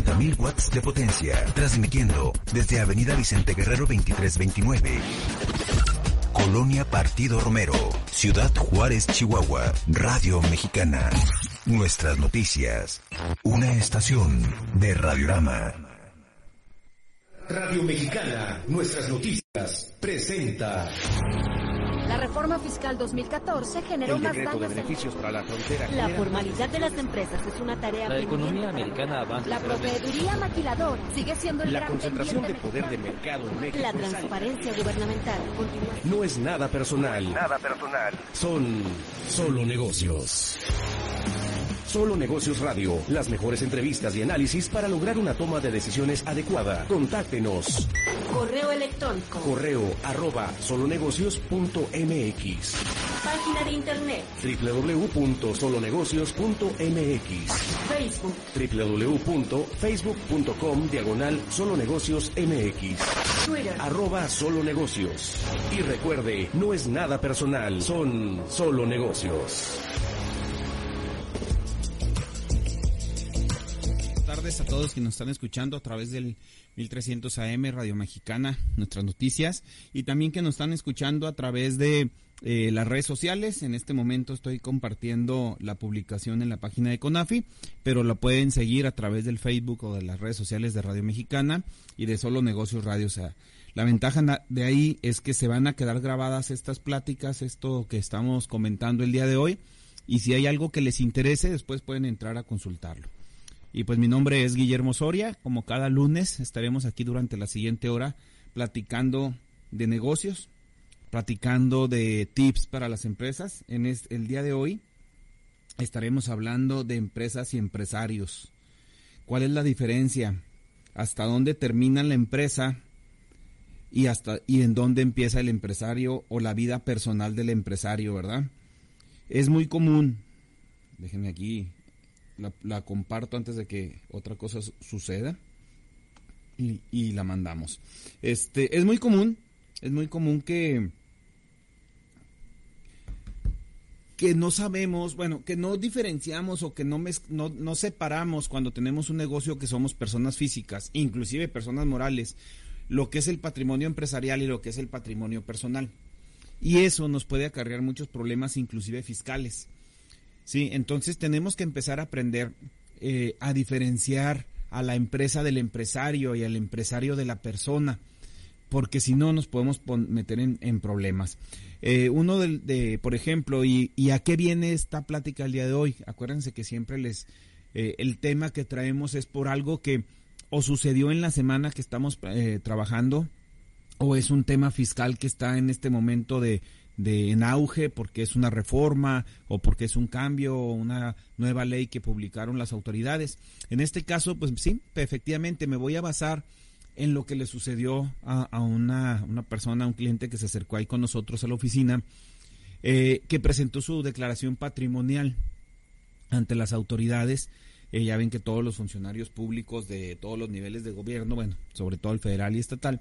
50.000 watts de potencia, transmitiendo desde Avenida Vicente Guerrero 2329. Colonia Partido Romero, Ciudad Juárez, Chihuahua, Radio Mexicana. Nuestras noticias. Una estación de Radiorama. Radio Mexicana, nuestras noticias, presenta. La reforma fiscal 2014 generó El más de daños. para la frontera. La genera- formalidad de las empresas es una tarea La economía americana avanza La proveeduría maquilador sigue siendo el La gran concentración de poder de mercado en México. La transparencia gubernamental continúa. No es nada personal. Nada personal. Son solo negocios. Solo Negocios Radio, las mejores entrevistas y análisis para lograr una toma de decisiones adecuada. Contáctenos. Correo electrónico. Correo arroba solonegocios.mx Página de internet. www.solonegocios.mx Facebook. www.facebook.com diagonal solonegocios mx Twitter. arroba solo negocios. Y recuerde, no es nada personal, son solo negocios. Tardes a todos que nos están escuchando a través del 1300 AM Radio Mexicana, nuestras noticias, y también que nos están escuchando a través de eh, las redes sociales. En este momento estoy compartiendo la publicación en la página de Conafi, pero la pueden seguir a través del Facebook o de las redes sociales de Radio Mexicana y de Solo Negocios Radio. Sea, la ventaja de ahí es que se van a quedar grabadas estas pláticas, esto que estamos comentando el día de hoy, y si hay algo que les interese, después pueden entrar a consultarlo. Y pues mi nombre es Guillermo Soria. Como cada lunes estaremos aquí durante la siguiente hora platicando de negocios, platicando de tips para las empresas. En el día de hoy estaremos hablando de empresas y empresarios. ¿Cuál es la diferencia? ¿Hasta dónde termina la empresa y hasta y en dónde empieza el empresario o la vida personal del empresario, verdad? Es muy común. Déjenme aquí la, comparto antes de que otra cosa su- suceda y, y la mandamos. Este es muy común, es muy común que que no sabemos, bueno, que no diferenciamos o que no, mez- no, no separamos cuando tenemos un negocio que somos personas físicas, inclusive personas morales, lo que es el patrimonio empresarial y lo que es el patrimonio personal. Y eso nos puede acarrear muchos problemas, inclusive fiscales. Sí, entonces tenemos que empezar a aprender eh, a diferenciar a la empresa del empresario y al empresario de la persona, porque si no nos podemos meter en, problemas. Eh, uno de, por ejemplo, y, y a qué viene esta plática el día de hoy? Acuérdense que siempre les, eh, el tema que traemos es por algo que o sucedió en la semana que estamos eh, trabajando, o es un tema fiscal que está en este momento de, de en auge porque es una reforma o porque es un cambio o una nueva ley que publicaron las autoridades. En este caso, pues sí, efectivamente me voy a basar en lo que le sucedió a, una, una persona, a un cliente que se acercó ahí con nosotros a la oficina, eh, que presentó su declaración patrimonial ante las autoridades. Eh, ya ven que todos los funcionarios públicos de todos los niveles de gobierno, bueno, sobre todo el federal y estatal,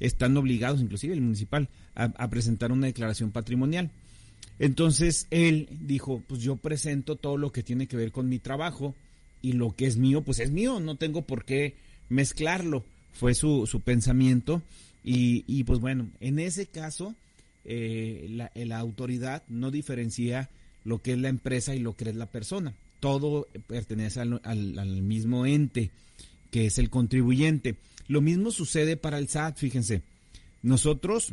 están obligados, inclusive el municipal, a, presentar una declaración patrimonial. Entonces él dijo, pues yo presento todo lo que tiene que ver con mi trabajo y lo que es mío, pues es mío, no tengo por qué mezclarlo. Fue su, su pensamiento y, y pues bueno, en ese caso eh, la, la autoridad no diferencia lo que es la empresa y lo que es la persona. Todo pertenece al, al mismo ente que es el contribuyente. Lo mismo sucede para el SAT, fíjense. Nosotros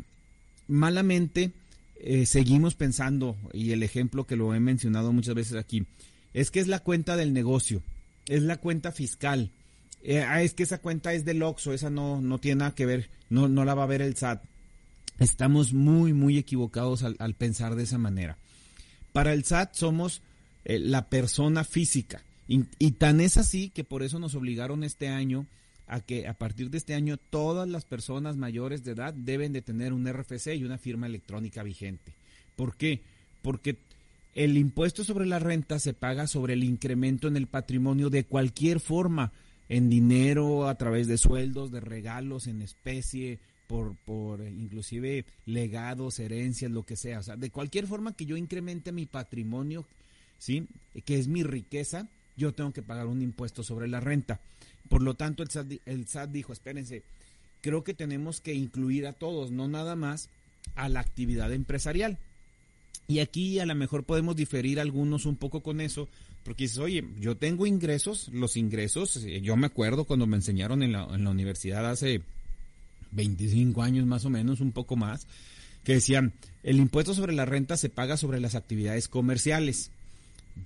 malamente eh, seguimos pensando, y el ejemplo que lo he mencionado muchas veces aquí, es que es la cuenta del negocio, es la cuenta fiscal. Eh, ah, es que esa cuenta es del OXO, esa no, no tiene nada que ver, no, no la va a ver el SAT. Estamos muy, muy equivocados al, pensar de esa manera. Para el SAT somos eh, la persona física Y, tan es así que por eso nos obligaron este año a que a partir de este año todas las personas mayores de edad deben de tener un RFC y una firma electrónica vigente. ¿Por qué? Porque el impuesto sobre la renta se paga sobre el incremento en el patrimonio de cualquier forma, en dinero, a través de sueldos, de regalos, en especie, por, por inclusive legados, herencias, lo que sea. O sea, de cualquier forma que yo incremente mi patrimonio, ¿sí? Que es mi riqueza, yo tengo que pagar un impuesto sobre la renta. Por lo tanto, el SAT, el SAT dijo, espérense, creo que tenemos que incluir a todos, no nada más a la actividad empresarial. Y aquí a lo mejor podemos diferir algunos un poco con eso, porque dices, oye, yo tengo ingresos, los ingresos, eh, yo me acuerdo cuando me enseñaron en la, en la universidad hace 25 años más o menos, un poco más, que decían, el impuesto sobre la renta se paga sobre las actividades comerciales.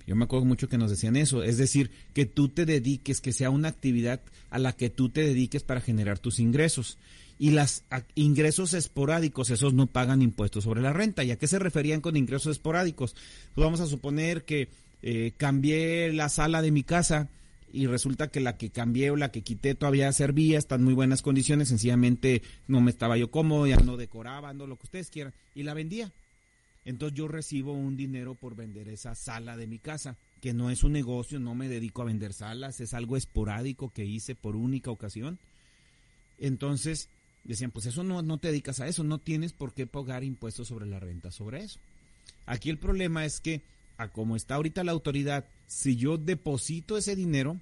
Yo me acuerdo mucho que nos decían eso, es decir, que tú te dediques, que sea una actividad a la que tú te dediques para generar tus ingresos. Y los ingresos esporádicos, esos no pagan impuestos sobre la renta. ¿Y a qué se referían con ingresos esporádicos? Pues vamos a suponer que eh, cambié la sala de mi casa y resulta que la que cambié o la que quité todavía servía, está en muy buenas condiciones, sencillamente no me estaba yo cómodo, ya no decoraba, no lo que ustedes quieran, y la vendía. Entonces yo recibo un dinero por vender esa sala de mi casa, que no es un negocio, no me dedico a vender salas, es algo esporádico que hice por única ocasión. Entonces decían, pues eso no, no te dedicas a eso, no tienes por qué pagar impuestos sobre la renta sobre eso. Aquí el problema es que, a como está ahorita la autoridad, si yo deposito ese dinero,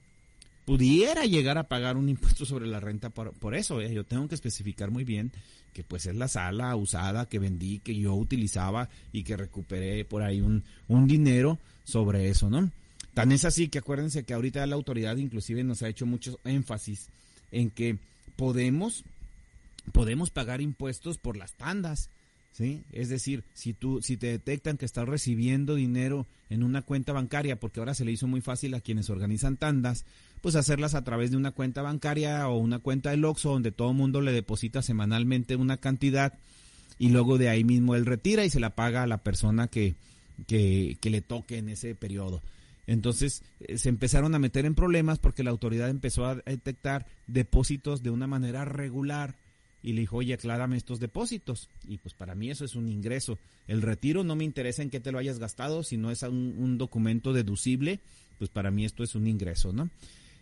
pudiera llegar a pagar un impuesto sobre la renta por, eso. ¿eh? Yo tengo que especificar muy bien que pues es la sala usada que vendí, que yo utilizaba y que recuperé por ahí un, un dinero sobre eso, ¿no? Tan es así que acuérdense que ahorita la autoridad inclusive nos ha hecho mucho énfasis en que podemos, podemos pagar impuestos por las tandas. ¿Sí? Es decir, si tú, si te detectan que estás recibiendo dinero en una cuenta bancaria, porque ahora se le hizo muy fácil a quienes organizan tandas, pues hacerlas a través de una cuenta bancaria o una cuenta del Oxxo donde todo el mundo le deposita semanalmente una cantidad y luego de ahí mismo él retira y se la paga a la persona que, que, que le toque en ese periodo. Entonces eh, se empezaron a meter en problemas porque la autoridad empezó a detectar depósitos de una manera regular y le dijo, oye, aclárame estos depósitos. Y pues para mí eso es un ingreso. El retiro no me interesa en qué te lo hayas gastado, si no es un, documento deducible, pues para mí esto es un ingreso, ¿no?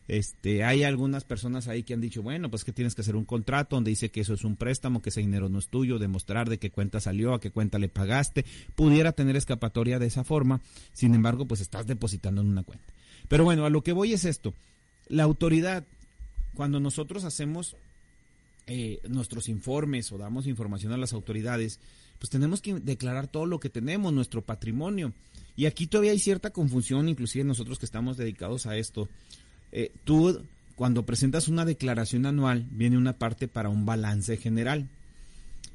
Este, hay algunas personas ahí que han dicho, bueno, pues que tienes que hacer un contrato donde dice que eso es un préstamo, que ese dinero no es tuyo, demostrar de qué cuenta salió, a qué cuenta le pagaste, pudiera tener escapatoria de esa forma, sin embargo, pues estás depositando en una cuenta. Pero bueno, a lo que voy es esto, la autoridad, cuando nosotros hacemos eh, nuestros informes o damos información a las autoridades, pues tenemos que declarar todo lo que tenemos, nuestro patrimonio. Y aquí todavía hay cierta confusión, inclusive nosotros que estamos dedicados a esto. Eh, tú, cuando presentas una declaración anual, viene una parte para un balance general.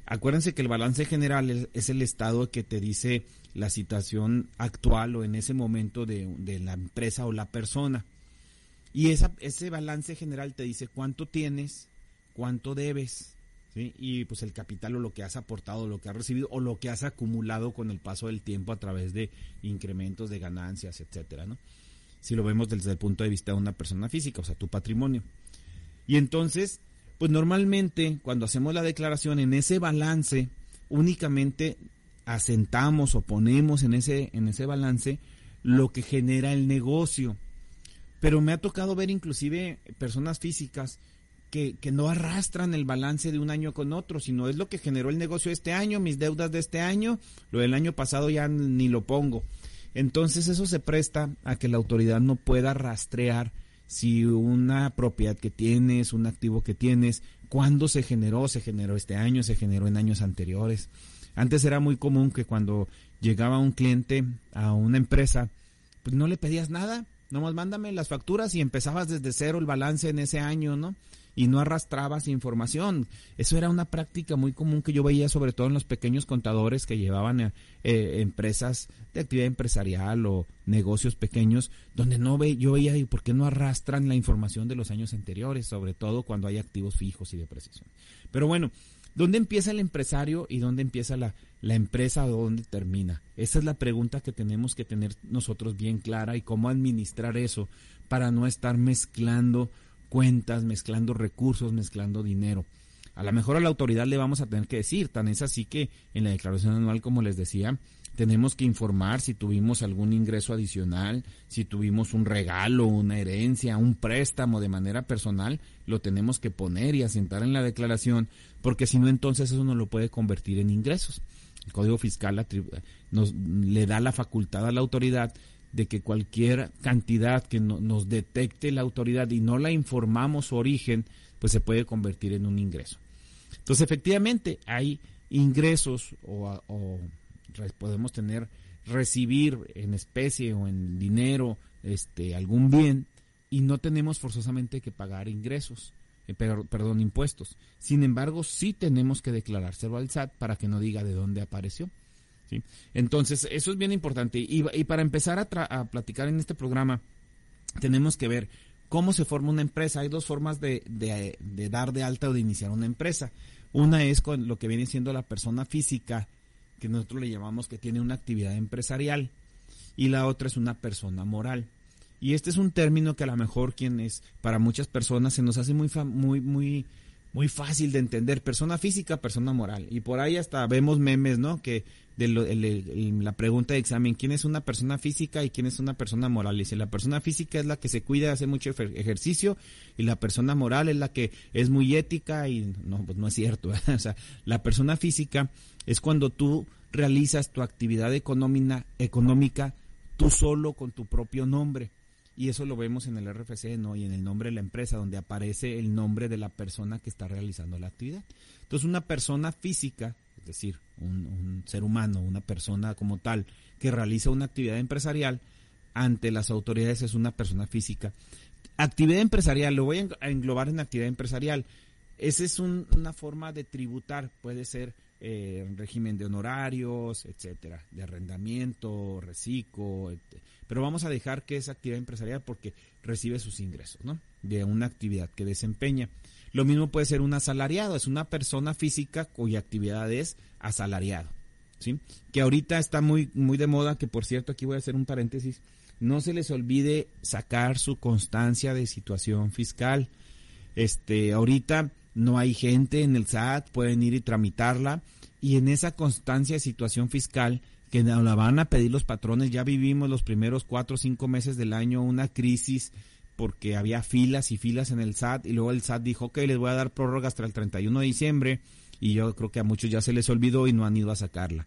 Acuérdense que el balance general es, el estado que te dice la situación actual o en ese momento de, la empresa o la persona. Y esa, ese balance general te dice cuánto tienes, cuánto debes, y pues el capital o lo que has aportado, lo que has recibido o lo que has acumulado con el paso del tiempo a través de incrementos de ganancias, etcétera, ¿no? Si lo vemos desde el punto de vista de una persona física, o sea, tu patrimonio. Y entonces, pues normalmente cuando hacemos la declaración en ese balance, únicamente asentamos o ponemos en ese, en ese balance lo que genera el negocio. Pero me ha tocado ver inclusive personas físicas que, que, no arrastran el balance de un año con otro, sino es lo que generó el negocio este año, mis deudas de este año, lo del año pasado ya ni lo pongo. Entonces eso se presta a que la autoridad no pueda rastrear si una propiedad que tienes, un activo que tienes, cuándo se generó, se generó este año, se generó en años anteriores. Antes era muy común que cuando llegaba un cliente a una empresa, pues no le pedías nada, nomás mándame las facturas y empezabas desde cero el balance en ese año, ¿no? Y no arrastrabas información. Eso era una práctica muy común que yo veía sobre todo en los pequeños contadores que llevaban eh, eh, empresas de actividad empresarial o negocios pequeños, donde no ve, yo veía, ¿y por qué no arrastran la información de los años anteriores? Sobre todo cuando hay activos fijos y de precisión. Pero bueno, ¿Dónde empieza el empresario y dónde empieza la, la empresa o dónde termina? Esa es la pregunta que tenemos que tener nosotros bien clara y cómo administrar eso para no estar mezclando cuentas, mezclando recursos, mezclando dinero. A lo mejor a la autoridad le vamos a tener que decir, tan es así que en la declaración anual, como les decía, tenemos que informar si tuvimos algún ingreso adicional, si tuvimos un regalo, una herencia, un préstamo de manera personal, lo tenemos que poner y asentar en la declaración, porque si no entonces eso no lo puede convertir en ingresos. El Código Fiscal nos le da la facultad a la autoridad de que cualquier cantidad que nos detecte la autoridad y no la informamos su origen, pues se puede convertir en un ingreso. Entonces, efectivamente, hay ingresos o, podemos tener recibir en especie o en dinero este algún bien y no tenemos forzosamente que pagar ingresos, eh, perdón, impuestos. Sin embargo, sí tenemos que declarárselo al SAT para que no diga de dónde apareció. ¿Sí? Entonces, eso es bien importante. Y, para empezar a, platicar en este programa, tenemos que ver cómo se forma una empresa. Hay dos formas de, dar de alta o de iniciar una empresa. Una es con lo que viene siendo la persona física que nosotros le llamamos que tiene una actividad empresarial y la otra es una persona moral. Y este es un término que a lo mejor quienes para muchas personas se nos hace muy muy muy muy fácil de entender, persona física, persona moral. Y por ahí hasta vemos memes, ¿no? Que de la pregunta de examen, ¿quién es una persona física y quién es una persona moral? Dice, la persona física es la que se cuida, hace mucho ejercicio y la persona moral es la que es muy ética y no, pues no es cierto. o sea, la persona física es cuando tú realizas tu actividad económica, económica tú solo con tu propio nombre. Y eso lo vemos en el RFC ¿no? y en el nombre de la empresa, donde aparece el nombre de la persona que está realizando la actividad. Entonces, una persona física, es decir, un, ser humano, una persona como tal, que realiza una actividad empresarial, ante las autoridades es una persona física. Actividad empresarial, lo voy a englobar en actividad empresarial. Esa es una forma de tributar, puede ser eh, régimen de honorarios, etcétera, de arrendamiento, reciclo, pero vamos a dejar que es actividad empresarial porque recibe sus ingresos, ¿no? De una actividad que desempeña. Lo mismo puede ser un asalariado, es una persona física cuya actividad es asalariado, ¿sí? Que ahorita está muy, muy de moda, que por cierto, aquí voy a hacer un paréntesis, no se les olvide sacar su constancia de situación fiscal. Este, ahorita no hay gente en el SAT, pueden ir y tramitarla y en esa constancia de situación fiscal que la van a pedir los patrones, ya vivimos los primeros cuatro o cinco meses del año una crisis porque había filas y filas en el SAT y luego el SAT dijo, ok, les voy a dar prórroga hasta el 31 de diciembre y yo creo que a muchos ya se les olvidó y no han ido a sacarla.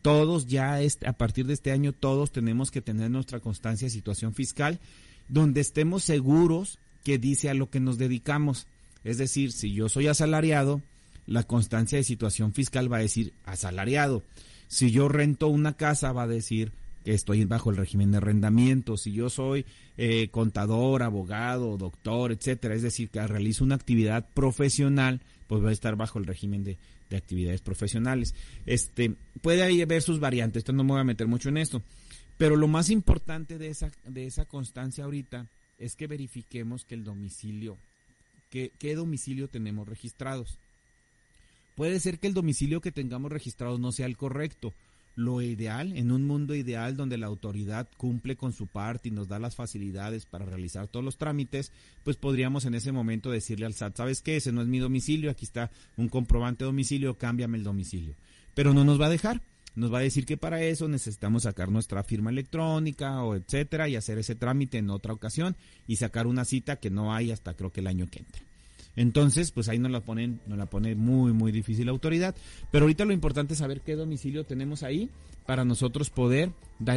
Todos ya, este, a partir de este año, todos tenemos que tener nuestra constancia de situación fiscal donde estemos seguros que dice a lo que nos dedicamos. Es decir, si yo soy asalariado, la constancia de situación fiscal va a decir asalariado. Si yo rento una casa, va a decir que estoy bajo el régimen de arrendamiento. Si yo soy eh, contador, abogado, doctor, etcétera, es decir, que realizo una actividad profesional, pues va a estar bajo el régimen de, actividades profesionales. Este, puede haber sus variantes, esto no me voy a meter mucho en esto. Pero lo más importante de esa, de esa constancia ahorita es que verifiquemos que el domicilio qué, domicilio tenemos registrados. Puede ser que el domicilio que tengamos registrado no sea el correcto. Lo ideal, en un mundo ideal donde la autoridad cumple con su parte y nos da las facilidades para realizar todos los trámites, pues podríamos en ese momento decirle al SAT, ¿sabes qué? Ese no es mi domicilio, aquí está un comprobante de domicilio, cámbiame el domicilio. Pero no nos va a dejar nos va a decir que para eso necesitamos sacar nuestra firma electrónica o etcétera y hacer ese trámite en otra ocasión y sacar una cita que no hay hasta creo que el año que entra. Entonces, pues ahí nos la ponen, nos la pone muy, muy difícil la autoridad. Pero ahorita lo importante es saber qué domicilio tenemos ahí para nosotros poder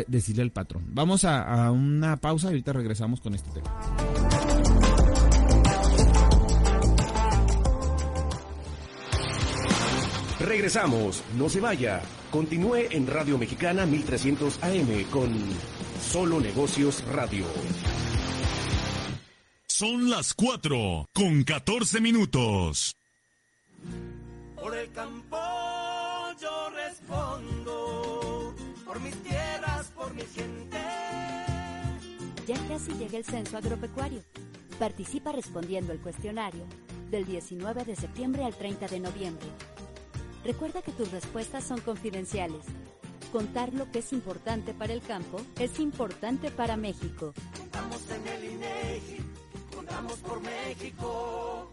decirle al patrón. Vamos a, a una pausa y ahorita regresamos con este tema. Regresamos, no se vaya. Continúe en Radio Mexicana 1300 AM con Solo Negocios Radio. Son las 4 con 14 minutos. Por el campo yo respondo, por mis tierras, por mi gente. Ya casi llega el censo agropecuario. Participa respondiendo el cuestionario del 19 de septiembre al 30 de noviembre Recuerda que tus respuestas son confidenciales. Contar lo que es importante para el campo es importante para México. Contamos en el INEGI, contamos por México.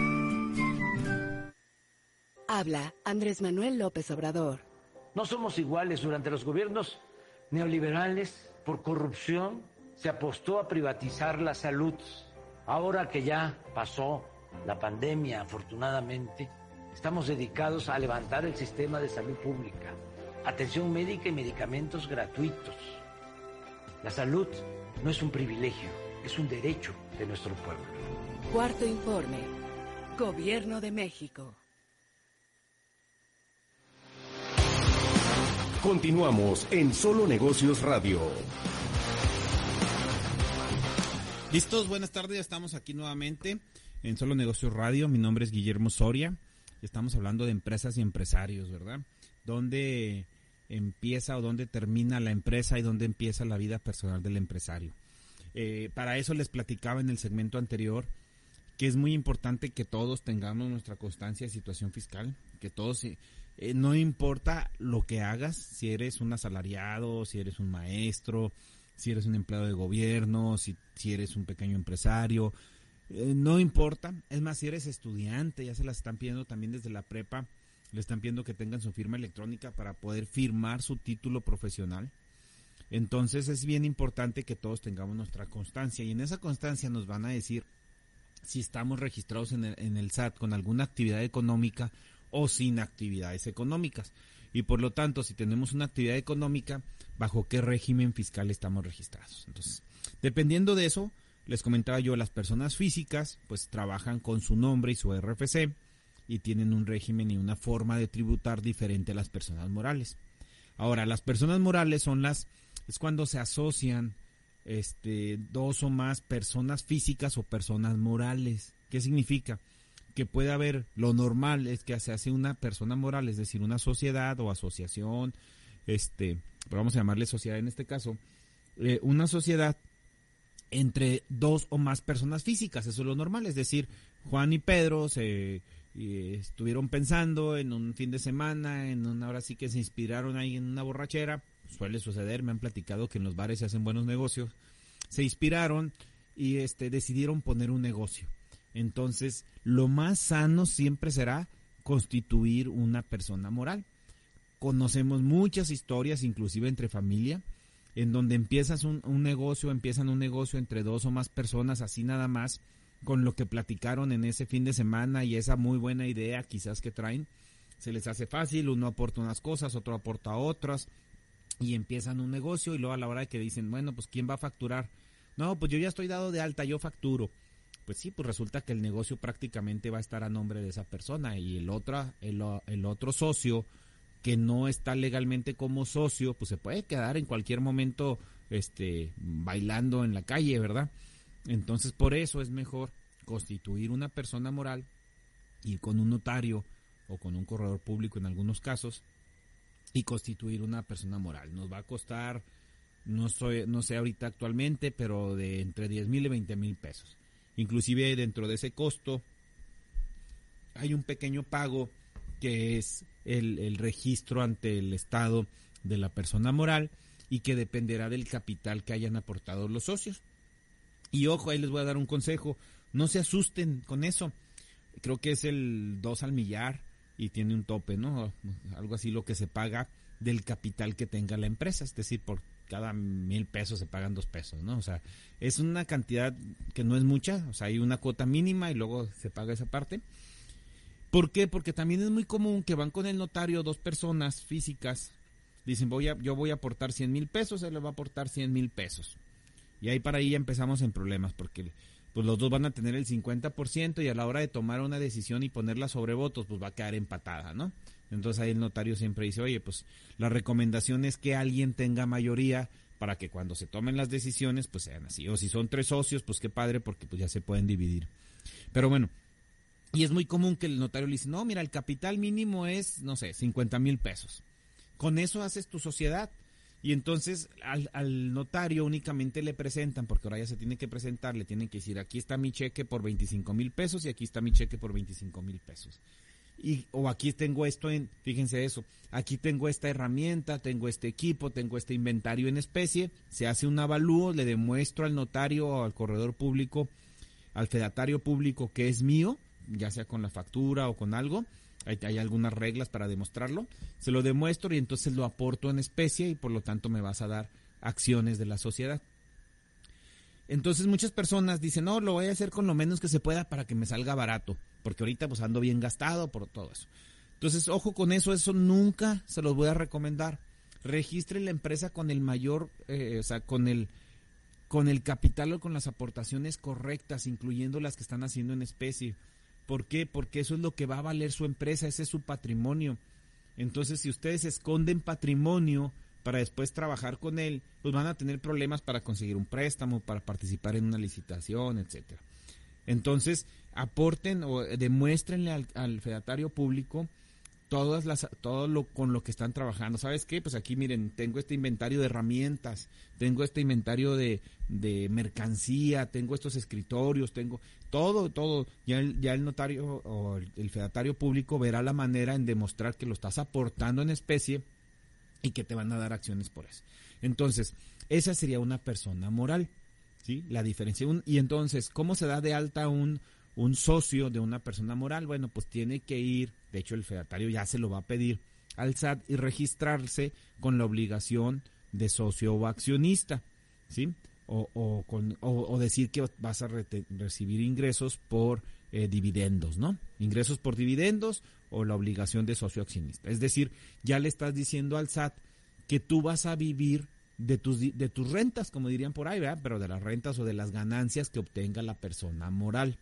Habla Andrés Manuel López Obrador. No somos iguales durante los gobiernos neoliberales por corrupción. Se apostó a privatizar la salud. Ahora que ya pasó la pandemia, afortunadamente, estamos dedicados a levantar el sistema de salud pública, atención médica y medicamentos gratuitos. La salud no es un privilegio, es un derecho de nuestro pueblo. Cuarto informe. Gobierno de México. Continuamos en Solo Negocios Radio. Listos, buenas tardes, estamos aquí nuevamente en Solo Negocios Radio. Mi nombre es Guillermo Soria. Estamos hablando de empresas y empresarios, ¿verdad? ¿Dónde empieza o dónde termina la empresa y dónde empieza la vida personal del empresario? Eh, para eso les platicaba en el segmento anterior que es muy importante que todos tengamos nuestra constancia de situación fiscal, que todos eh, no importa lo que hagas, si eres un asalariado, si eres un maestro, si eres un empleado de gobierno, si, eres un pequeño empresario, eh, no importa. Es más, si eres estudiante, ya se las están pidiendo también desde la prepa, le están pidiendo que tengan su firma electrónica para poder firmar su título profesional. Entonces es bien importante que todos tengamos nuestra constancia y en esa constancia nos van a decir si estamos registrados en el, en el SAT con alguna actividad económica o sin actividades económicas. Y por lo tanto, si tenemos una actividad económica, ¿bajo qué régimen fiscal estamos registrados? Entonces, dependiendo de eso, les comentaba yo, las personas físicas pues trabajan con su nombre y su RFC y tienen un régimen y una forma de tributar diferente a las personas morales. Ahora, las personas morales son las, es cuando se asocian este, dos o más personas físicas o personas morales. ¿Qué significa? Que puede haber, lo normal es que se hace una persona moral, es decir, una sociedad o asociación, este, vamos a llamarle sociedad en este caso, eh, una sociedad entre dos o más personas físicas, eso es lo normal, es decir, Juan y Pedro se estuvieron pensando en un fin de semana, en una hora sí que se inspiraron ahí en una borrachera, suele suceder, me han platicado que en los bares se hacen buenos negocios, se inspiraron y este decidieron poner un negocio entonces, lo más sano siempre será constituir una persona moral. Conocemos muchas historias, inclusive entre familia, en donde empiezas un, negocio, empiezan un negocio entre dos o más personas, así nada más, con lo que platicaron en ese fin de semana y esa muy buena idea quizás que traen, se les hace fácil, uno aporta unas cosas, otro aporta otras, y empiezan un negocio y luego a la hora de que dicen, bueno, pues ¿quién va a facturar? No, pues yo ya estoy dado de alta, yo facturo pues sí, pues resulta que el negocio prácticamente va a estar a nombre de esa persona y el otro, el, otro socio que no está legalmente como socio, pues se puede quedar en cualquier momento este bailando en la calle, ¿verdad? Entonces, por eso es mejor constituir una persona moral ir con un notario o con un corredor público en algunos casos y constituir una persona moral. Nos va a costar no soy no sé ahorita actualmente, pero de entre 10 mil y 20 mil pesos. Inclusive dentro de ese costo hay un pequeño pago que es el, registro ante el Estado de la persona moral y que dependerá del capital que hayan aportado los socios. Y ojo, ahí les voy a dar un consejo, no se asusten con eso. Creo que es el 2 al millar y tiene un tope, ¿no? Algo así lo que se paga del capital que tenga la empresa, es decir, por cada mil pesos se pagan dos pesos, ¿no? O sea, es una cantidad que no es mucha, o sea, hay una cuota mínima y luego se paga esa parte. ¿Por qué? Porque también es muy común que van con el notario dos personas físicas, dicen, voy a, yo voy a aportar 100 mil pesos, él le va a aportar 100 mil pesos. Y ahí para ahí ya empezamos en problemas, porque pues los dos van a tener el 50% y a la hora de tomar una decisión y ponerla sobre votos, pues va a quedar empatada, ¿no? Entonces ahí el notario siempre dice, oye, pues la recomendación es que alguien tenga mayoría para que cuando se tomen las decisiones, pues sean así. O si son tres socios, pues qué padre, porque pues ya se pueden dividir. Pero bueno, y es muy común que el notario le dice, no, mira, el capital mínimo es, no sé, 50 mil pesos. Con eso haces tu sociedad. Y entonces al, al, notario únicamente le presentan, porque ahora ya se tiene que presentar, le tienen que decir, aquí está mi cheque por 25 mil pesos y aquí está mi cheque por 25 mil pesos. Y, o aquí tengo esto en, fíjense eso, aquí tengo esta herramienta, tengo este equipo, tengo este inventario en especie, se hace un avalúo, le demuestro al notario o al corredor público, al fedatario público que es mío, ya sea con la factura o con algo, hay, hay, algunas reglas para demostrarlo, se lo demuestro y entonces lo aporto en especie y por lo tanto me vas a dar acciones de la sociedad. Entonces muchas personas dicen, no, lo voy a hacer con lo menos que se pueda para que me salga barato, porque ahorita pues ando bien gastado por todo eso. Entonces, ojo con eso, eso nunca se los voy a recomendar. Registre la empresa con el mayor, eh, o sea, con el, con el capital o con las aportaciones correctas, incluyendo las que están haciendo en especie. ¿Por qué? Porque eso es lo que va a valer su empresa, ese es su patrimonio. Entonces, si ustedes esconden patrimonio para después trabajar con él, pues van a tener problemas para conseguir un préstamo, para participar en una licitación, etcétera. Entonces, aporten o demuéstrenle al, fedatario público todas las todo lo con lo que están trabajando. ¿Sabes qué? Pues aquí miren, tengo este inventario de herramientas, tengo este inventario de, de mercancía, tengo estos escritorios, tengo todo, todo. Ya el, ya el notario o el, el fedatario público verá la manera en demostrar que lo estás aportando en especie y que te van a dar acciones por eso. Entonces, esa sería una persona moral, ¿sí? La diferencia. Y entonces, ¿cómo se da de alta un, un socio de una persona moral? Bueno, pues tiene que ir, de hecho el fedatario ya se lo va a pedir al SAT y registrarse con la obligación de socio o accionista, ¿sí? O, o, con, o, o decir que vas a re recibir ingresos por eh, dividendos, ¿no? Ingresos por dividendos o la obligación de socio accionista. Es decir, ya le estás diciendo al SAT que tú vas a vivir de tus, de tus rentas, como dirían por ahí, ¿verdad? Pero de las rentas o de las ganancias que obtenga la persona moral.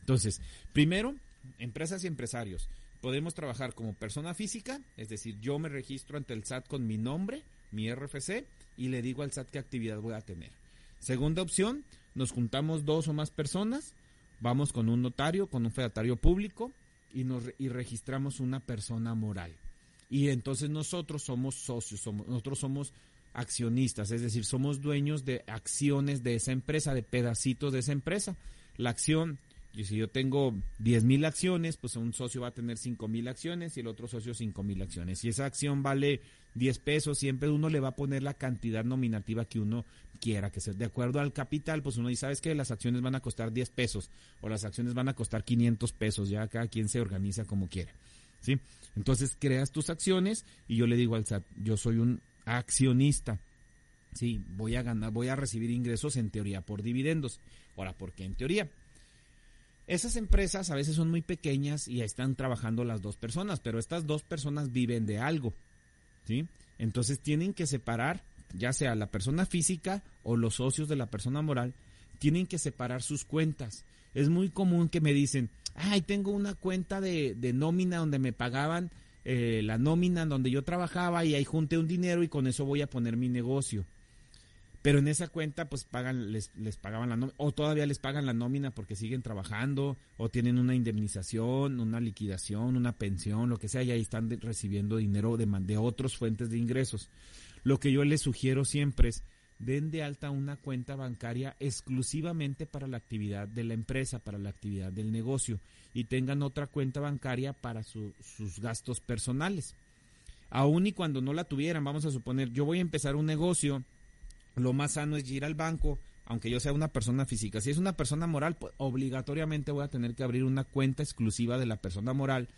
Entonces, primero, empresas y empresarios. Podemos trabajar como persona física, es decir, yo me registro ante el SAT con mi nombre, mi RFC, y le digo al SAT qué actividad voy a tener. Segunda opción, nos juntamos dos o más personas, vamos con un notario, con un fedatario público y, nos, y registramos una persona moral. Y entonces nosotros somos socios, somos, nosotros somos accionistas, es decir, somos dueños de acciones de esa empresa, de pedacitos de esa empresa. La acción, y si yo tengo 10 mil acciones, pues un socio va a tener 5 mil acciones y el otro socio 5 mil acciones. Si esa acción vale 10 pesos, siempre uno le va a poner la cantidad nominativa que uno quiera, que sea de acuerdo al capital, pues uno dice, ¿sabes que Las acciones van a costar 10 pesos o las acciones van a costar 500 pesos, ya cada quien se organiza como quiere. ¿Sí? Entonces creas tus acciones y yo le digo al SAT, yo soy un accionista. Sí, voy a ganar, voy a recibir ingresos en teoría por dividendos. Ahora, ¿por qué en teoría? Esas empresas a veces son muy pequeñas y están trabajando las dos personas, pero estas dos personas viven de algo. ¿Sí? Entonces tienen que separar, ya sea la persona física o los socios de la persona moral, tienen que separar sus cuentas. Es muy común que me dicen, ay, tengo una cuenta de, de nómina donde me pagaban eh, la nómina donde yo trabajaba y ahí junté un dinero y con eso voy a poner mi negocio. Pero en esa cuenta pues pagan, les, les pagaban la nómina, o todavía les pagan la nómina porque siguen trabajando, o tienen una indemnización, una liquidación, una pensión, lo que sea, y ahí están recibiendo dinero de, de otras fuentes de ingresos. Lo que yo les sugiero siempre es, den de alta una cuenta bancaria exclusivamente para la actividad de la empresa, para la actividad del negocio, y tengan otra cuenta bancaria para su, sus gastos personales. Aún y cuando no la tuvieran, vamos a suponer, yo voy a empezar un negocio, lo más sano es ir al banco, aunque yo sea una persona física. Si es una persona moral, pues obligatoriamente voy a tener que abrir una cuenta exclusiva de la persona moral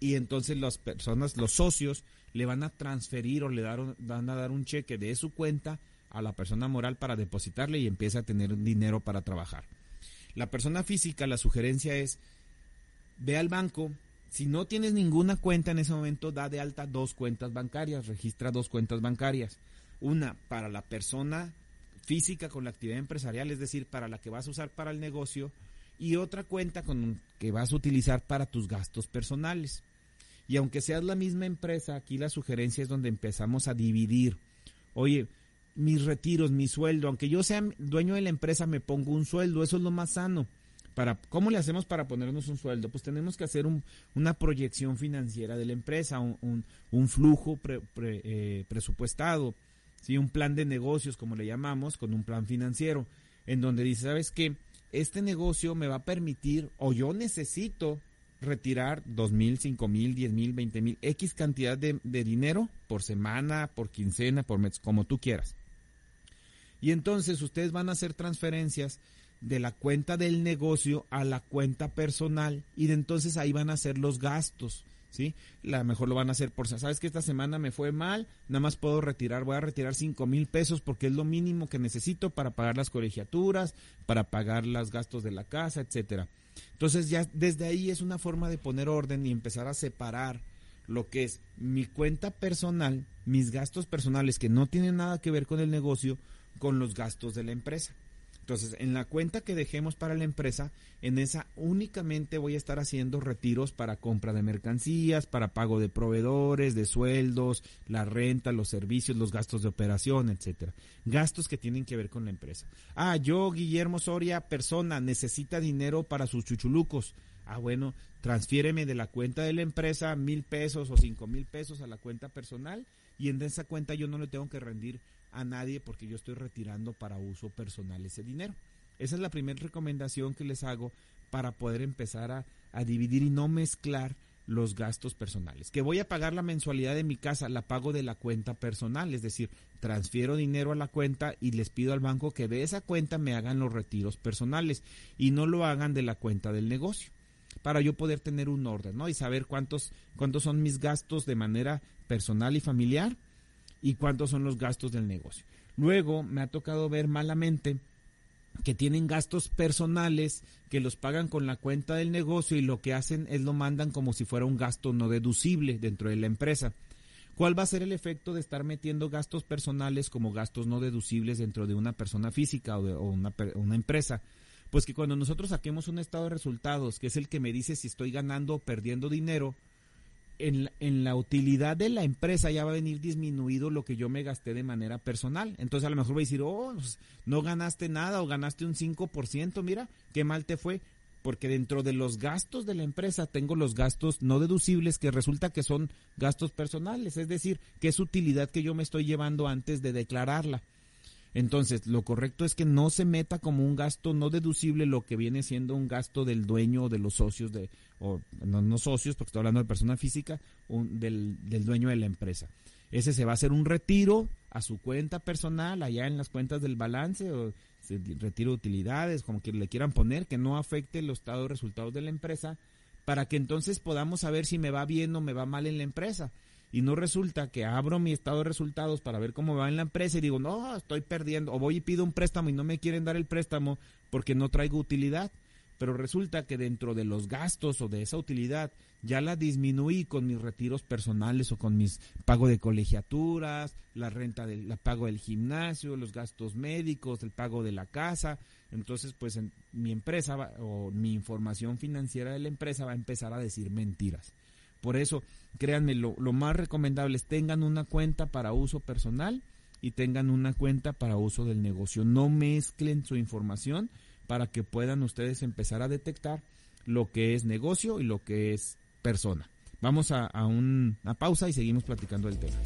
y entonces las personas, los socios, le van a transferir o le dar, van a dar un cheque de su cuenta a la persona moral para depositarle y empieza a tener dinero para trabajar. La persona física, la sugerencia es, ve al banco, si no tienes ninguna cuenta en ese momento, da de alta dos cuentas bancarias, registra dos cuentas bancarias una para la persona física con la actividad empresarial, es decir, para la que vas a usar para el negocio, y otra cuenta con que vas a utilizar para tus gastos personales. Y aunque seas la misma empresa, aquí la sugerencia es donde empezamos a dividir. Oye, mis retiros, mi sueldo, aunque yo sea dueño de la empresa, me pongo un sueldo, eso es lo más sano. Para, ¿Cómo le hacemos para ponernos un sueldo? Pues tenemos que hacer una proyección financiera de la empresa, un, flujo eh, presupuestado, ¿sí? un plan de negocios, como le llamamos, con un plan financiero, en donde dice, ¿sabes qué? Este negocio me va a permitir, o yo necesito retirar dos mil, cinco mil, diez mil, veinte mil, X cantidad de, de dinero por semana, por quincena, por mes, como tú quieras. Y entonces ustedes van a hacer transferencias de la cuenta del negocio a la cuenta personal y de entonces ahí van a hacer los gastos, ¿sí? La mejor lo van a hacer por, sabes que esta semana me fue mal, nada más puedo retirar, voy a retirar cinco mil pesos porque es lo mínimo que necesito para pagar las colegiaturas, para pagar los gastos de la casa, etcétera. Entonces ya desde ahí es una forma de poner orden y empezar a separar lo que es mi cuenta personal, mis gastos personales que no tienen nada que ver con el negocio, con los gastos de la empresa. Entonces, en la cuenta que dejemos para la empresa, en esa únicamente voy a estar haciendo retiros para compra de mercancías, para pago de proveedores, de sueldos, la renta, los servicios, los gastos de operación, etcétera. Gastos que tienen que ver con la empresa. Ah, yo, Guillermo Soria, persona, necesita dinero para sus chuchulucos. Ah, bueno, transfiéreme de la cuenta de la empresa mil pesos o cinco mil pesos a la cuenta personal y en esa cuenta yo no le tengo que rendir a nadie porque yo estoy retirando para uso personal ese dinero. Esa es la primera recomendación que les hago para poder empezar a, dividir y no mezclar los gastos personales. Que voy a pagar la mensualidad de mi casa, la pago de la cuenta personal, es decir, transfiero dinero a la cuenta y les pido al banco que de esa cuenta me hagan los retiros personales y no lo hagan de la cuenta del negocio para yo poder tener un orden, ¿no? Y saber cuántos cuántos son mis gastos de manera personal y familiar y cuántos son los gastos del negocio. Luego me ha tocado ver malamente que tienen gastos personales que los pagan con la cuenta del negocio y lo que hacen es lo mandan como si fuera un gasto no deducible dentro de la empresa. ¿Cuál va a ser el efecto de estar metiendo gastos personales como gastos no deducibles dentro de una persona física o, de, una, una empresa? Pues que cuando nosotros saquemos un estado de resultados, que es el que me dice si estoy ganando o perdiendo dinero, en, la utilidad de la empresa ya va a venir disminuido lo que yo me gasté de manera personal. Entonces a lo mejor voy a decir, oh, pues, no ganaste nada o ganaste un 5%, mira, qué mal te fue. Porque dentro de los gastos de la empresa tengo los gastos no deducibles que resulta que son gastos personales, es decir, que es utilidad que yo me estoy llevando antes de declararla. Entonces, lo correcto es que no se meta como un gasto no deducible lo que viene siendo un gasto del dueño o de los socios de, o no, socios, porque estoy hablando de persona física, del, del dueño de la empresa. Ese se va a hacer un retiro a su cuenta personal, allá en las cuentas del balance, o retiro de utilidades, como que le quieran poner, que no afecte el estado de resultados de la empresa, para que entonces podamos saber si me va bien o me va mal en la empresa y no resulta que abro mi estado de resultados para ver cómo va en la empresa y digo, no, estoy perdiendo, o voy y pido un préstamo y no me quieren dar el préstamo porque no traigo utilidad, pero resulta que dentro de los gastos o de esa utilidad ya la disminuí con mis retiros personales o con mis pago de colegiaturas, la renta del la pago del gimnasio, los gastos médicos, el pago de la casa, entonces pues en, mi empresa o mi información financiera de la empresa va a empezar a decir mentiras. Por eso, créanme, lo, más recomendable es tengan una cuenta para uso personal y tengan una cuenta para uso del negocio. No mezclen su información para que puedan ustedes empezar a detectar lo que es negocio y lo que es persona. Vamos a, a una pausa y seguimos platicando el tema.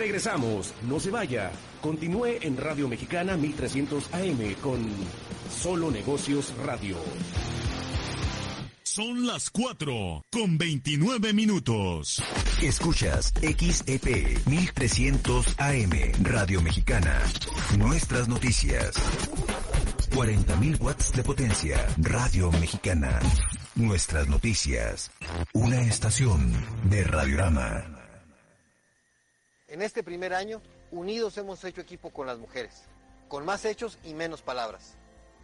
Regresamos, no se vaya. Continúe en Radio Mexicana 1300 AM con Solo Negocios Radio. Son las 4 con 29 minutos. Escuchas XEP 1300 AM Radio Mexicana. Nuestras noticias. 40.000 watts de potencia. Radio Mexicana. Nuestras noticias. Una estación de Radiorama. En este primer año, unidos hemos hecho equipo con las mujeres, con más hechos y menos palabras.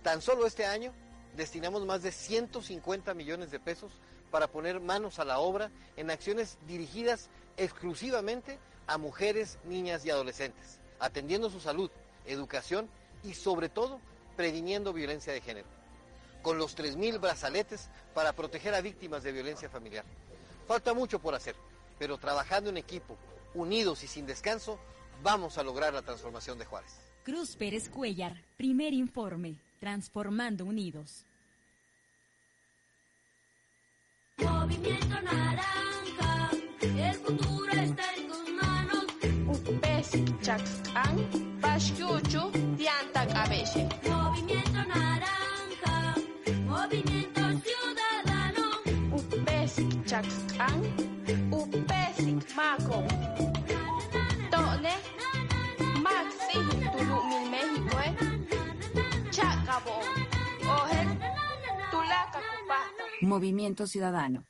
Tan solo este año destinamos más de 150 millones de pesos para poner manos a la obra en acciones dirigidas exclusivamente a mujeres, niñas y adolescentes, atendiendo su salud, educación y sobre todo previniendo violencia de género, con los 3.000 brazaletes para proteger a víctimas de violencia familiar. Falta mucho por hacer, pero trabajando en equipo, unidos y sin descanso, vamos a lograr la transformación de Juárez. Cruz Pérez Cuellar, primer informe, Transformando Unidos. Movimiento naranja, el futuro está en tus manos. Upes, chacán, pascucho, dianta cabece. Movimiento naranja, movimiento ciudadano. Upes, chacán, upes, maco. Tole, maxi, tulu mil México, eh. Chacabo, oje, tulaca, cupata. Movimiento Ciudadano.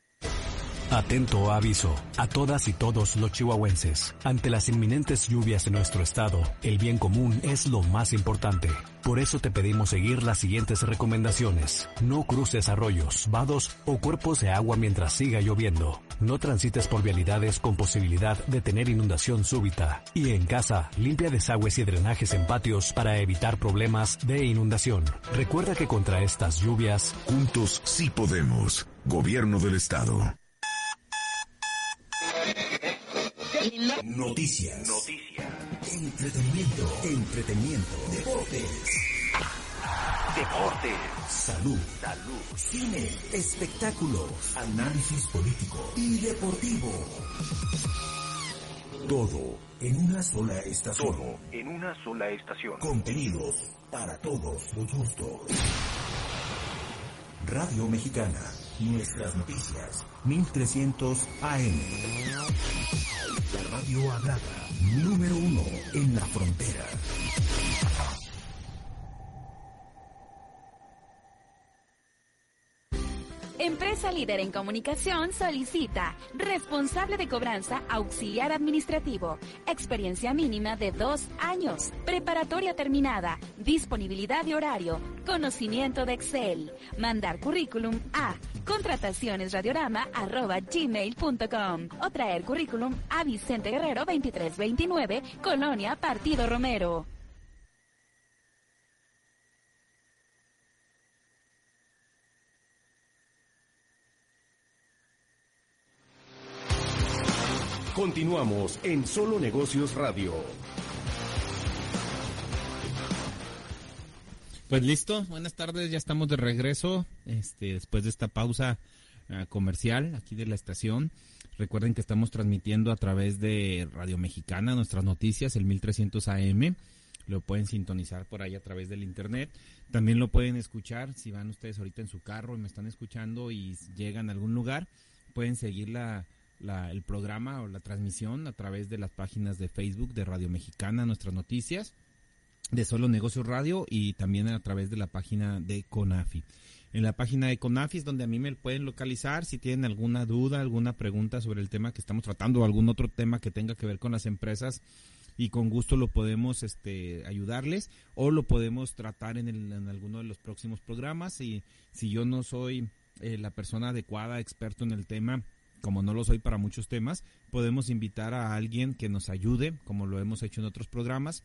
Atento aviso a todas y todos los chihuahuenses. Ante las inminentes lluvias en nuestro estado, el bien común es lo más importante. Por eso te pedimos seguir las siguientes recomendaciones. No cruces arroyos, vados o cuerpos de agua mientras siga lloviendo. No transites por vialidades con posibilidad de tener inundación súbita. Y en casa, limpia desagües y drenajes en patios para evitar problemas de inundación. Recuerda que contra estas lluvias, juntos sí podemos. Gobierno del Estado. Noticias. Noticias. Entretenimiento. Entretenimiento. Deportes. Deportes. Salud. Salud. Cine. Espectáculos. Análisis político y deportivo. Todo en una sola estación. Todo en una sola estación. Contenidos para todos los gustos. Radio Mexicana. Nuestras noticias. 1300 AM. La radio hablada. Número uno en la frontera. Líder en comunicación solicita responsable de cobranza auxiliar administrativo, experiencia mínima de dos años, preparatoria terminada, disponibilidad de horario, conocimiento de Excel, mandar currículum a contratacionesradiorama@gmail.com o traer currículum a Vicente Guerrero 2329, Colonia Partido Romero. Continuamos en Solo Negocios Radio. Pues listo, buenas tardes, ya estamos de regreso, este, después de esta pausa uh, comercial aquí de la estación. Recuerden que estamos transmitiendo a través de Radio Mexicana nuestras noticias, el 1300 AM. Lo pueden sintonizar por ahí a través del internet. También lo pueden escuchar si van ustedes ahorita en su carro y me están escuchando y llegan a algún lugar. Pueden seguir la, la, el programa o la transmisión a través de las páginas de Facebook de Radio Mexicana, nuestras noticias, de Solo Negocios Radio y también a través de la página de CONAFI. En la página de CONAFI es donde a mí me pueden localizar si tienen alguna duda, alguna pregunta sobre el tema que estamos tratando o algún otro tema que tenga que ver con las empresas y con gusto lo podemos este, ayudarles o lo podemos tratar en, el, en alguno de los próximos programas y si yo no soy eh, la persona adecuada, experto en el tema, como no lo soy para muchos temas, podemos invitar a alguien que nos ayude, como lo hemos hecho en otros programas,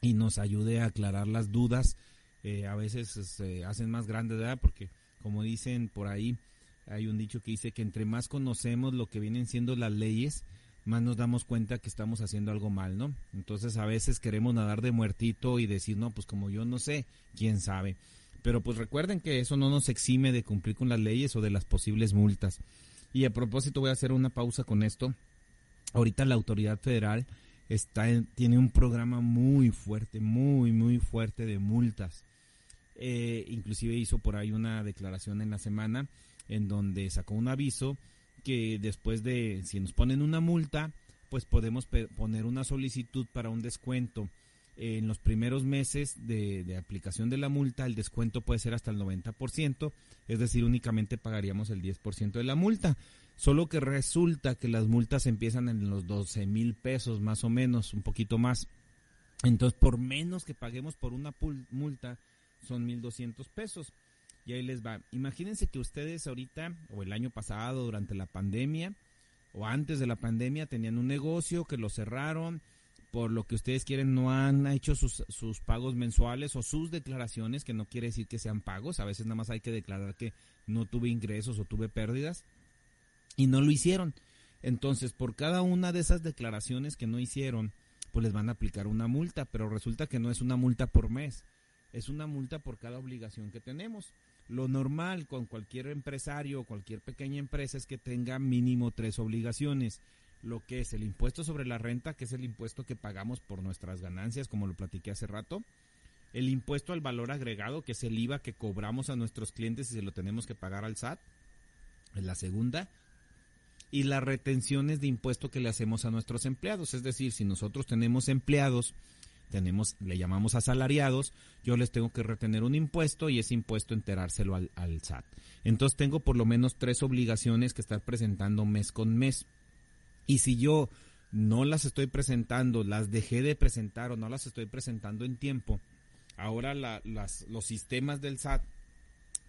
y nos ayude a aclarar las dudas. Eh, a veces se hacen más grandes. Porque, como dicen por ahí, hay un dicho que dice que entre más conocemos lo que vienen siendo las leyes, más nos damos cuenta que estamos haciendo algo mal, ¿no? Entonces a veces queremos nadar de muertito y decir, no, pues como yo no sé, quién sabe. Pero pues recuerden que eso no nos exime de cumplir con las leyes o de las posibles multas. Y a propósito voy a hacer una pausa con esto. Ahorita la autoridad federal está en, tiene un programa muy fuerte, muy, muy fuerte de multas. Eh, inclusive hizo por ahí una declaración en la semana en donde sacó un aviso que después de, si nos ponen una multa, pues podemos poner una solicitud para un descuento. En los primeros meses de, de, aplicación de la multa, el descuento puede ser hasta el 90%, es decir, únicamente pagaríamos el 10% de la multa. Solo que resulta que las multas empiezan en los 12 mil pesos, más o menos, un poquito más. Entonces, por menos que paguemos por una multa, son 1.200 pesos. Y ahí les va. Imagínense que ustedes ahorita, o el año pasado, durante la pandemia, o antes de la pandemia, tenían un negocio que lo cerraron por lo que ustedes quieren no han hecho sus, sus pagos mensuales o sus declaraciones, que no quiere decir que sean pagos, a veces nada más hay que declarar que no tuve ingresos o tuve pérdidas y no lo hicieron. Entonces, por cada una de esas declaraciones que no hicieron, pues les van a aplicar una multa, pero resulta que no es una multa por mes, es una multa por cada obligación que tenemos. Lo normal con cualquier empresario o cualquier pequeña empresa es que tenga mínimo tres obligaciones. Lo que es el impuesto sobre la renta, que es el impuesto que pagamos por nuestras ganancias, como lo platiqué hace rato. El impuesto al valor agregado, que es el IVA que cobramos a nuestros clientes y se lo tenemos que pagar al SAT. Es la segunda y las retenciones de impuesto que le hacemos a nuestros empleados. Es decir, si nosotros tenemos empleados, tenemos, le llamamos asalariados, yo les tengo que retener un impuesto y ese impuesto enterárselo al, al SAT. Entonces tengo por lo menos tres obligaciones que estar presentando mes con mes. Y si yo no las estoy presentando, las dejé de presentar o no las estoy presentando en tiempo, ahora la, las, los sistemas del SAT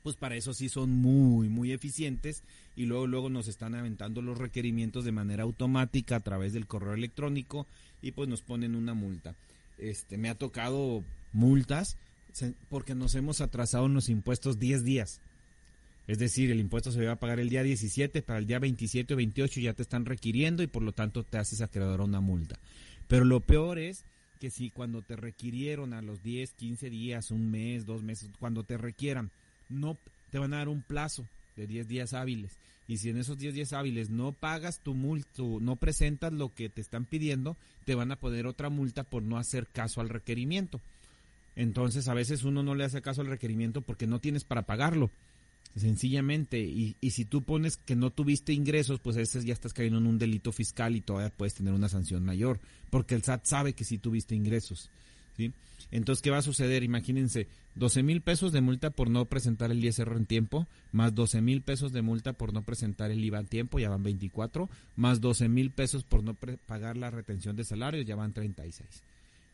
pues para eso sí son muy, muy eficientes y luego, luego nos están aventando los requerimientos de manera automática a través del correo electrónico y pues nos ponen una multa. Este, me ha tocado multas porque nos hemos atrasado en los impuestos 10 días. Es decir, el impuesto se va a pagar el día 17, para el día 27 o 28 ya te están requiriendo y por lo tanto te haces acreedor a una multa. Pero lo peor es que si cuando te requirieron a los 10, 15 días, un mes, dos meses, cuando te requieran, no te van a dar un plazo de 10 días hábiles. Y si en esos 10 días hábiles no pagas tu multa, no presentas lo que te están pidiendo, te van a poner otra multa por no hacer caso al requerimiento. Entonces a veces uno no le hace caso al requerimiento porque no tienes para pagarlo. Sencillamente, y, y si tú pones que no tuviste ingresos, pues ese ya estás cayendo en un delito fiscal y todavía puedes tener una sanción mayor, porque el SAT sabe que si tuviste ingresos. ¿sí? Entonces, ¿qué va a suceder? Imagínense, 12 mil pesos de multa por no presentar el ISR en tiempo, más 12 mil pesos de multa por no presentar el IVA en tiempo, ya van 24, más 12 mil pesos por no pagar la retención de salarios, ya van 36.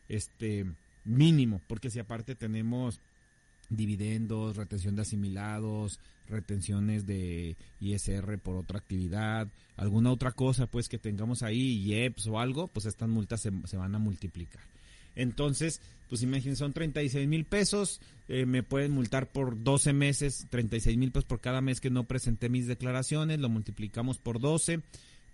Este, mínimo, porque si aparte tenemos dividendos, retención de asimilados, retenciones de ISR por otra actividad, alguna otra cosa pues que tengamos ahí, IEPS o algo, pues estas multas se, van a multiplicar. Entonces, pues imagínense, son 36 mil pesos, eh, me pueden multar por 12 meses, 36 mil pesos por cada mes que no presenté mis declaraciones, lo multiplicamos por 12,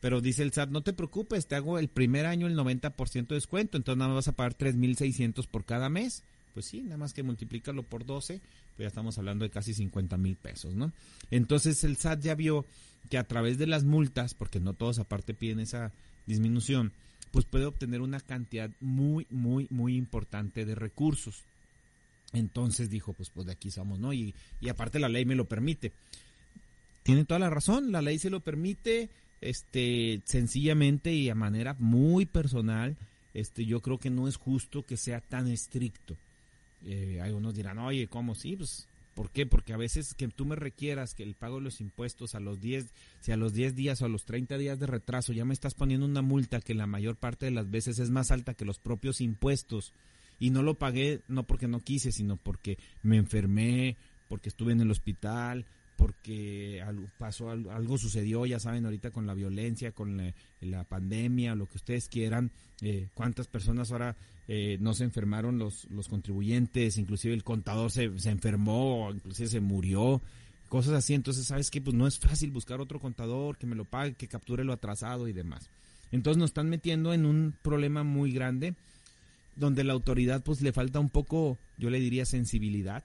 pero dice el SAT, no te preocupes, te hago el primer año el 90% de descuento, entonces nada más vas a pagar 3.600 por cada mes. Pues sí, nada más que multiplícalo por 12, pues ya estamos hablando de casi 50 mil pesos, ¿no? Entonces el SAT ya vio que a través de las multas, porque no todos aparte piden esa disminución, pues puede obtener una cantidad muy, muy, muy importante de recursos. Entonces dijo, pues, pues de aquí somos, ¿no? Y, y aparte la ley me lo permite. Tiene toda la razón, la ley se lo permite, este, sencillamente y a manera muy personal, este, yo creo que no es justo que sea tan estricto. Eh, algunos dirán, oye, ¿cómo? Sí, pues ¿Por qué? Porque a veces que tú me requieras que el pago de los impuestos a los 10, si a los 10 días o a los 30 días de retraso ya me estás poniendo una multa que la mayor parte de las veces es más alta que los propios impuestos y no lo pagué no porque no quise, sino porque me enfermé, porque estuve en el hospital, porque algo pasó, algo sucedió, ya saben, ahorita con la violencia, con la, pandemia, lo que ustedes quieran, eh, cuántas personas ahora eh, no se enfermaron los, los contribuyentes, inclusive el contador se, se enfermó, inclusive se murió, cosas así, entonces sabes que pues no es fácil buscar otro contador que me lo pague, que capture lo atrasado y demás. Entonces nos están metiendo en un problema muy grande donde la autoridad pues le falta un poco, yo le diría sensibilidad,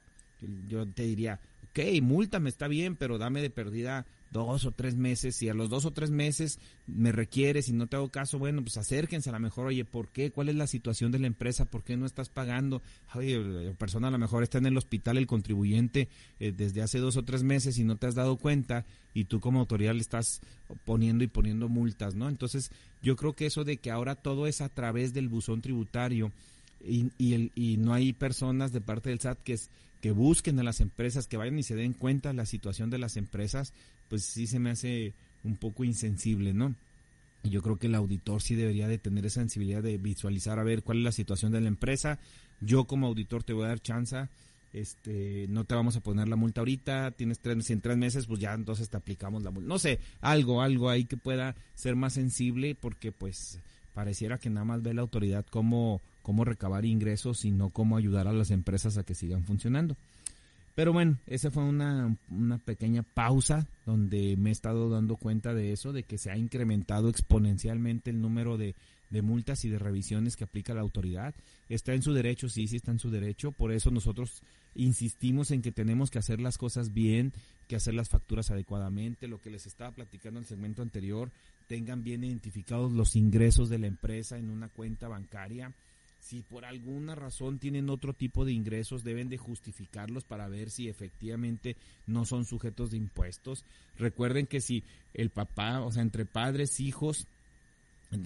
yo te diría, ok, me está bien, pero dame de pérdida dos o tres meses. Si a los dos o tres meses me requieres y no te hago caso, bueno, pues acérquense a lo mejor, oye, ¿por qué? ¿Cuál es la situación de la empresa? ¿Por qué no estás pagando? Oye, la persona a lo mejor está en el hospital, el contribuyente, eh, desde hace dos o tres meses y no te has dado cuenta y tú como autoridad le estás poniendo y poniendo multas, ¿no? Entonces, yo creo que eso de que ahora todo es a través del buzón tributario y, y, el, y no hay personas de parte del SAT que es que busquen a las empresas, que vayan y se den cuenta de la situación de las empresas, pues sí se me hace un poco insensible, ¿no? Y yo creo que el auditor sí debería de tener esa sensibilidad de visualizar a ver cuál es la situación de la empresa. Yo como auditor te voy a dar chance, este, no te vamos a poner la multa ahorita, tienes tres, en tres meses, pues ya entonces te aplicamos la multa. No sé, algo, algo ahí que pueda ser más sensible porque pues pareciera que nada más ve la autoridad cómo, cómo recabar ingresos y no cómo ayudar a las empresas a que sigan funcionando. Pero bueno, esa fue una, una, pequeña pausa donde me he estado dando cuenta de eso, de que se ha incrementado exponencialmente el número de, de, multas y de revisiones que aplica la autoridad. Está en su derecho, sí, sí está en su derecho. Por eso nosotros insistimos en que tenemos que hacer las cosas bien, que hacer las facturas adecuadamente. Lo que les estaba platicando en el segmento anterior, tengan bien identificados los ingresos de la empresa en una cuenta bancaria si por alguna razón tienen otro tipo de ingresos, deben de justificarlos para ver si efectivamente no son sujetos de impuestos. Recuerden que si el papá, o sea, entre padres, hijos,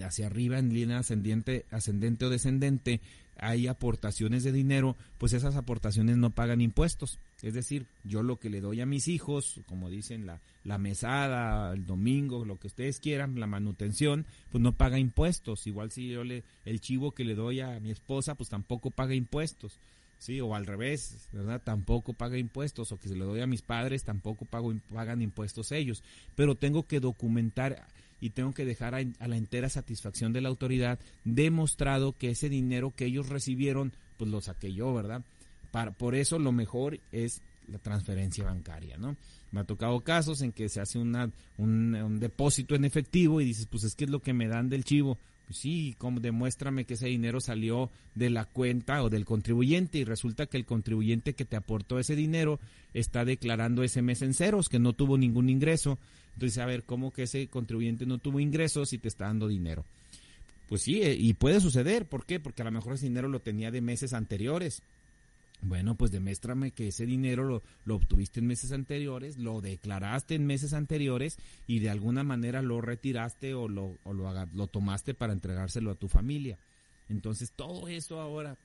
hacia arriba en línea ascendiente, ascendente o descendente, hay aportaciones de dinero, pues esas aportaciones no pagan impuestos. Es decir, yo lo que le doy a mis hijos, como dicen la, la mesada, el domingo, lo que ustedes quieran, la manutención, pues no paga impuestos. Igual si yo le, el chivo que le doy a mi esposa, pues tampoco paga impuestos. Sí, o al revés, ¿verdad? Tampoco paga impuestos, o que se lo doy a mis padres, tampoco pago, pagan impuestos ellos. Pero tengo que documentar y tengo que dejar a, la entera satisfacción de la autoridad demostrado que ese dinero que ellos recibieron, pues lo saqué yo, ¿verdad? Para, por eso lo mejor es la transferencia bancaria, ¿no? Me ha tocado casos en que se hace una, un, un depósito en efectivo y dices, pues es que es lo que me dan del chivo. Pues sí, como demuéstrame que ese dinero salió de la cuenta o del contribuyente y resulta que el contribuyente que te aportó ese dinero está declarando ese mes en ceros, que no tuvo ningún ingreso. Entonces, a ver, ¿cómo que ese contribuyente no tuvo ingresos y te está dando dinero? Pues sí, y puede suceder. ¿Por qué? Porque a lo mejor ese dinero lo tenía de meses anteriores. Bueno, pues demuéstrame que ese dinero lo, lo, obtuviste en meses anteriores, lo declaraste en meses anteriores y de alguna manera lo retiraste o lo, o lo, lo tomaste para entregárselo a tu familia. Entonces todo eso ahora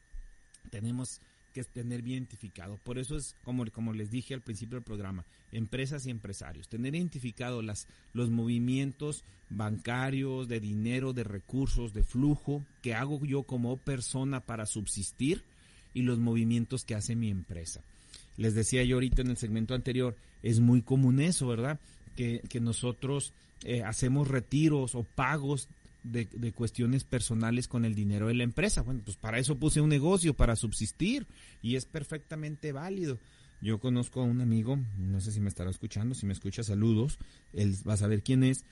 tenemos que tener bien identificado. Por eso es como, como les dije al principio del programa, empresas y empresarios, tener identificado las, los movimientos bancarios, de dinero, de recursos, de flujo que hago yo como persona para subsistir y los movimientos que hace mi empresa. Les decía yo ahorita en el segmento anterior, es muy común eso, ¿verdad? Que, que nosotros eh, hacemos retiros o pagos de, de, cuestiones personales con el dinero de la empresa. Bueno, pues para eso puse un negocio, para subsistir, y es perfectamente válido. Yo conozco a un amigo, no sé si me estará escuchando, si me escucha, saludos, él va a saber quién es,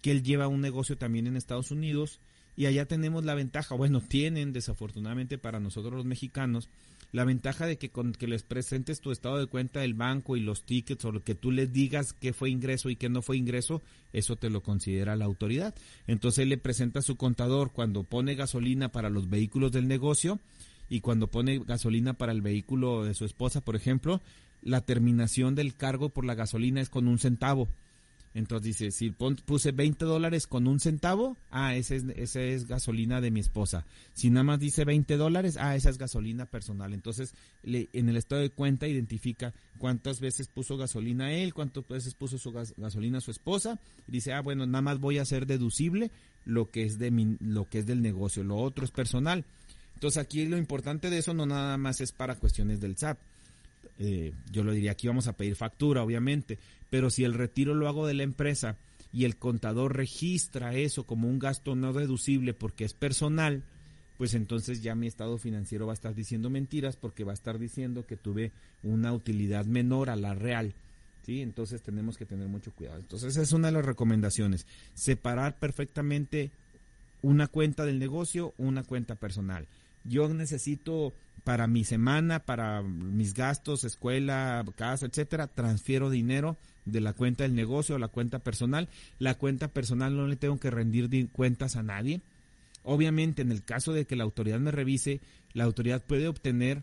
que él lleva un negocio también en Estados Unidos y allá tenemos la ventaja, bueno, tienen desafortunadamente para nosotros los mexicanos, la ventaja de que con que les presentes tu estado de cuenta del banco y los tickets o lo que tú les digas que fue ingreso y que no fue ingreso, eso te lo considera la autoridad. Entonces él le presenta a su contador cuando pone gasolina para los vehículos del negocio y cuando pone gasolina para el vehículo de su esposa, por ejemplo, la terminación del cargo por la gasolina es con un centavo. Entonces dice, si puse 20 dólares con un centavo, ah, esa es, esa es gasolina de mi esposa. Si nada más dice 20 dólares, ah, esa es gasolina personal. Entonces, le, en el estado de cuenta identifica cuántas veces puso gasolina él, cuántas veces puso su gas, gasolina su esposa. Dice, ah, bueno, nada más voy a hacer deducible lo que es de mi, lo que es del negocio. Lo otro es personal. Entonces aquí lo importante de eso no nada más es para cuestiones del SAT. Eh, yo lo diría, aquí vamos a pedir factura, obviamente, pero si el retiro lo hago de la empresa y el contador registra eso como un gasto no deducible porque es personal, pues entonces ya mi estado financiero va a estar diciendo mentiras porque va a estar diciendo que tuve una utilidad menor a la real. ¿Sí? Entonces tenemos que tener mucho cuidado. Entonces esa es una de las recomendaciones. Separar perfectamente una cuenta del negocio, una cuenta personal. Yo necesito para mi semana, para mis gastos, escuela, casa, etcétera, transfiero dinero de la cuenta del negocio a la cuenta personal. La cuenta personal no le tengo que rendir cuentas a nadie. Obviamente, en el caso de que la autoridad me revise, la autoridad puede obtener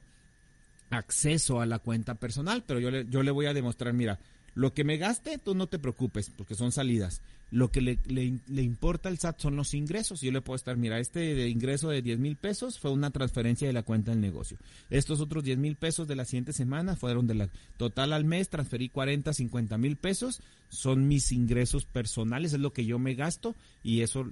acceso a la cuenta personal, pero yo le, yo le voy a demostrar, mira, lo que me gaste, tú no te preocupes, porque son salidas. Lo que le, le, importa al SAT son los ingresos. Yo le puedo estar, mira, este ingreso de 10 mil pesos fue una transferencia de la cuenta del negocio. Estos otros 10 mil pesos de la siguiente semana fueron de la total al mes, transferí 40, 50 mil pesos. Son mis ingresos personales, es lo que yo me gasto y eso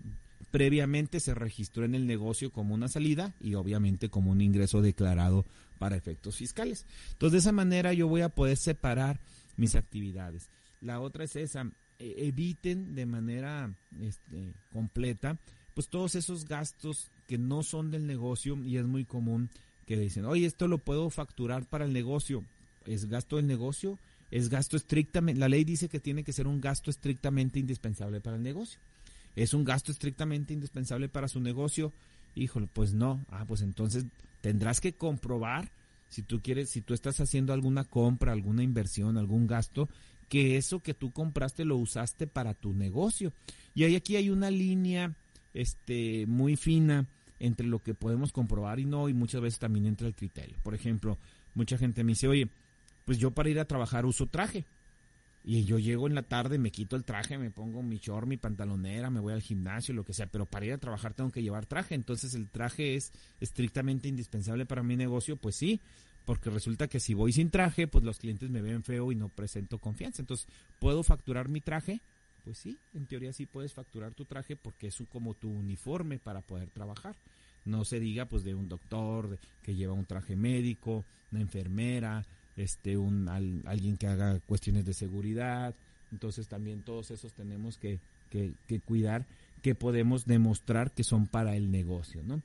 previamente se registró en el negocio como una salida y obviamente como un ingreso declarado para efectos fiscales. Entonces de esa manera yo voy a poder separar mis actividades. La otra es esa, eviten de manera este, completa pues todos esos gastos que no son del negocio y es muy común que dicen, oye, esto lo puedo facturar para el negocio. ¿Es gasto del negocio? Es gasto estrictamente, la ley dice que tiene que ser un gasto estrictamente indispensable para el negocio. ¿Es un gasto estrictamente indispensable para su negocio? Híjole, pues no. Ah, pues entonces tendrás que comprobar si tú quieres, si tú estás haciendo alguna compra, alguna inversión, algún gasto, que eso que tú compraste lo usaste para tu negocio. Y ahí aquí hay una línea este muy fina entre lo que podemos comprobar y no, y muchas veces también entra el criterio. Por ejemplo, mucha gente me dice, oye, pues yo para ir a trabajar uso traje. Y yo llego en la tarde, me quito el traje, me pongo mi short, mi pantalonera, me voy al gimnasio, lo que sea, pero para ir a trabajar tengo que llevar traje. Entonces el traje es estrictamente indispensable para mi negocio, pues sí, porque resulta que si voy sin traje, pues los clientes me ven feo y no presento confianza. Entonces, ¿puedo facturar mi traje? Pues sí, en teoría sí puedes facturar tu traje porque es como tu uniforme para poder trabajar. No se diga pues de un doctor que lleva un traje médico, una enfermera, este un alguien que haga cuestiones de seguridad. Entonces también todos esos tenemos que, que, que cuidar que podemos demostrar que son para el negocio, ¿no?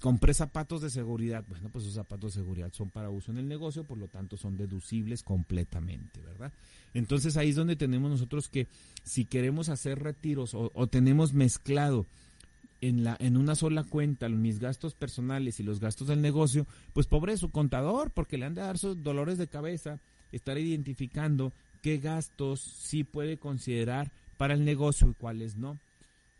Compré zapatos de seguridad. Bueno, pues esos zapatos de seguridad son para uso en el negocio, por lo tanto son deducibles completamente, ¿verdad? Entonces ahí es donde tenemos nosotros que si queremos hacer retiros o, tenemos mezclado en, la, en una sola cuenta mis gastos personales y los gastos del negocio, pues pobre su contador, porque le han de dar sus dolores de cabeza, estar identificando qué gastos sí puede considerar para el negocio y cuáles no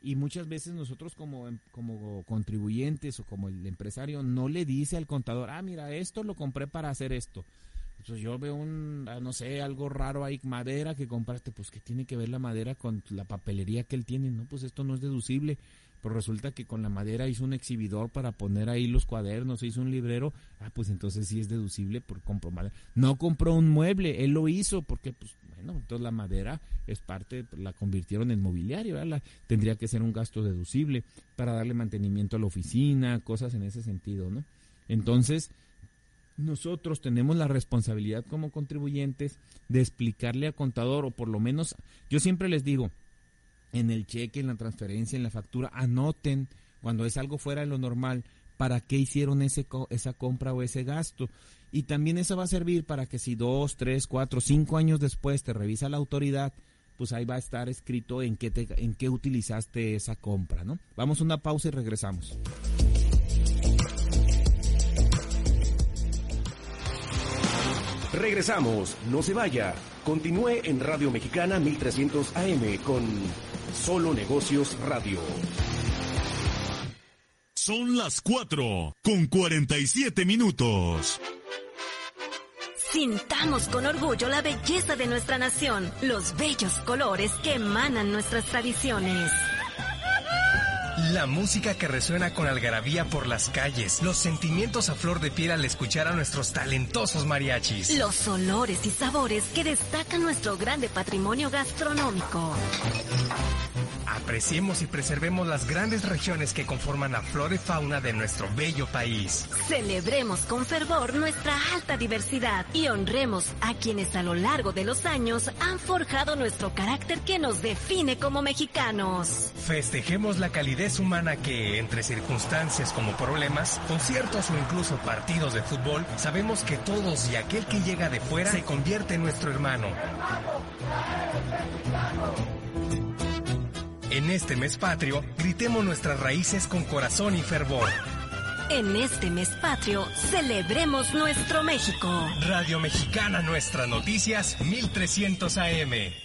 y muchas veces nosotros como, em, como contribuyentes o como el empresario no le dice al contador, ah, mira, esto lo compré para hacer esto. Entonces yo veo un, ah, no sé, algo raro ahí, madera que compraste, pues que tiene que ver la madera con la papelería que él tiene, no, pues esto no es deducible. Pero resulta que con la madera hizo un exhibidor para poner ahí los cuadernos, hizo un librero, ah, pues entonces sí es deducible por comprobar. No compró un mueble, él lo hizo porque pues bueno, entonces la madera es parte, la convirtieron en mobiliario, tendría que ser un gasto deducible para darle mantenimiento a la oficina, cosas en ese sentido, ¿no? Entonces, nosotros tenemos la responsabilidad como contribuyentes de explicarle al contador, o por lo menos, yo siempre les digo, en el cheque, en la transferencia, en la factura, anoten cuando es algo fuera de lo normal, para qué hicieron ese, esa compra o ese gasto. Y también eso va a servir para que si dos, tres, cuatro, cinco años después te revisa la autoridad, pues ahí va a estar escrito en qué, te, en qué utilizaste esa compra, ¿no? Vamos a una pausa y regresamos. Regresamos, no se vaya. Continúe en Radio Mexicana 1300 AM con Solo Negocios Radio. Son las 4 con 47 minutos. Sintamos con orgullo la belleza de nuestra nación, los bellos colores que emanan nuestras tradiciones. La música que resuena con algarabía por las calles, los sentimientos a flor de piel al escuchar a nuestros talentosos mariachis. Los olores y sabores que destacan nuestro grande patrimonio gastronómico. Apreciemos y preservemos las grandes regiones que conforman la flora y fauna de nuestro bello país. Celebremos con fervor nuestra alta diversidad y honremos a quienes a lo largo de los años han forjado nuestro carácter que nos define como mexicanos. Festejemos la calidez humana que, entre circunstancias como problemas, conciertos o incluso partidos de fútbol, sabemos que todos y aquel que llega de fuera se convierte en nuestro hermano. En este mes patrio, gritemos nuestras raíces con corazón y fervor. En este mes patrio, celebremos nuestro México. Radio Mexicana Nuestras Noticias 1300 AM.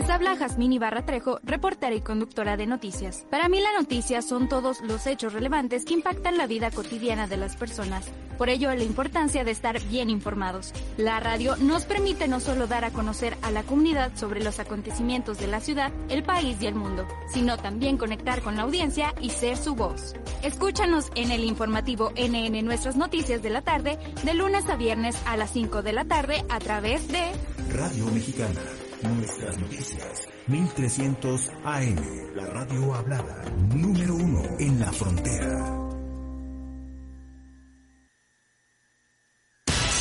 Les habla Jazmín Ibarra Trejo, reportera y conductora de noticias. Para mí la noticia son todos los hechos relevantes que impactan la vida cotidiana de las personas. Por ello, la importancia de estar bien informados. La radio nos permite no solo dar a conocer a la comunidad sobre los acontecimientos de la ciudad, el país y el mundo, sino también conectar con la audiencia y ser su voz. Escúchanos en el informativo NN Nuestras Noticias de la tarde, de lunes a viernes a las 5 de la tarde a través de Radio Mexicana Nuestras noticias. 1300 AM. La radio hablada. Número uno en la frontera.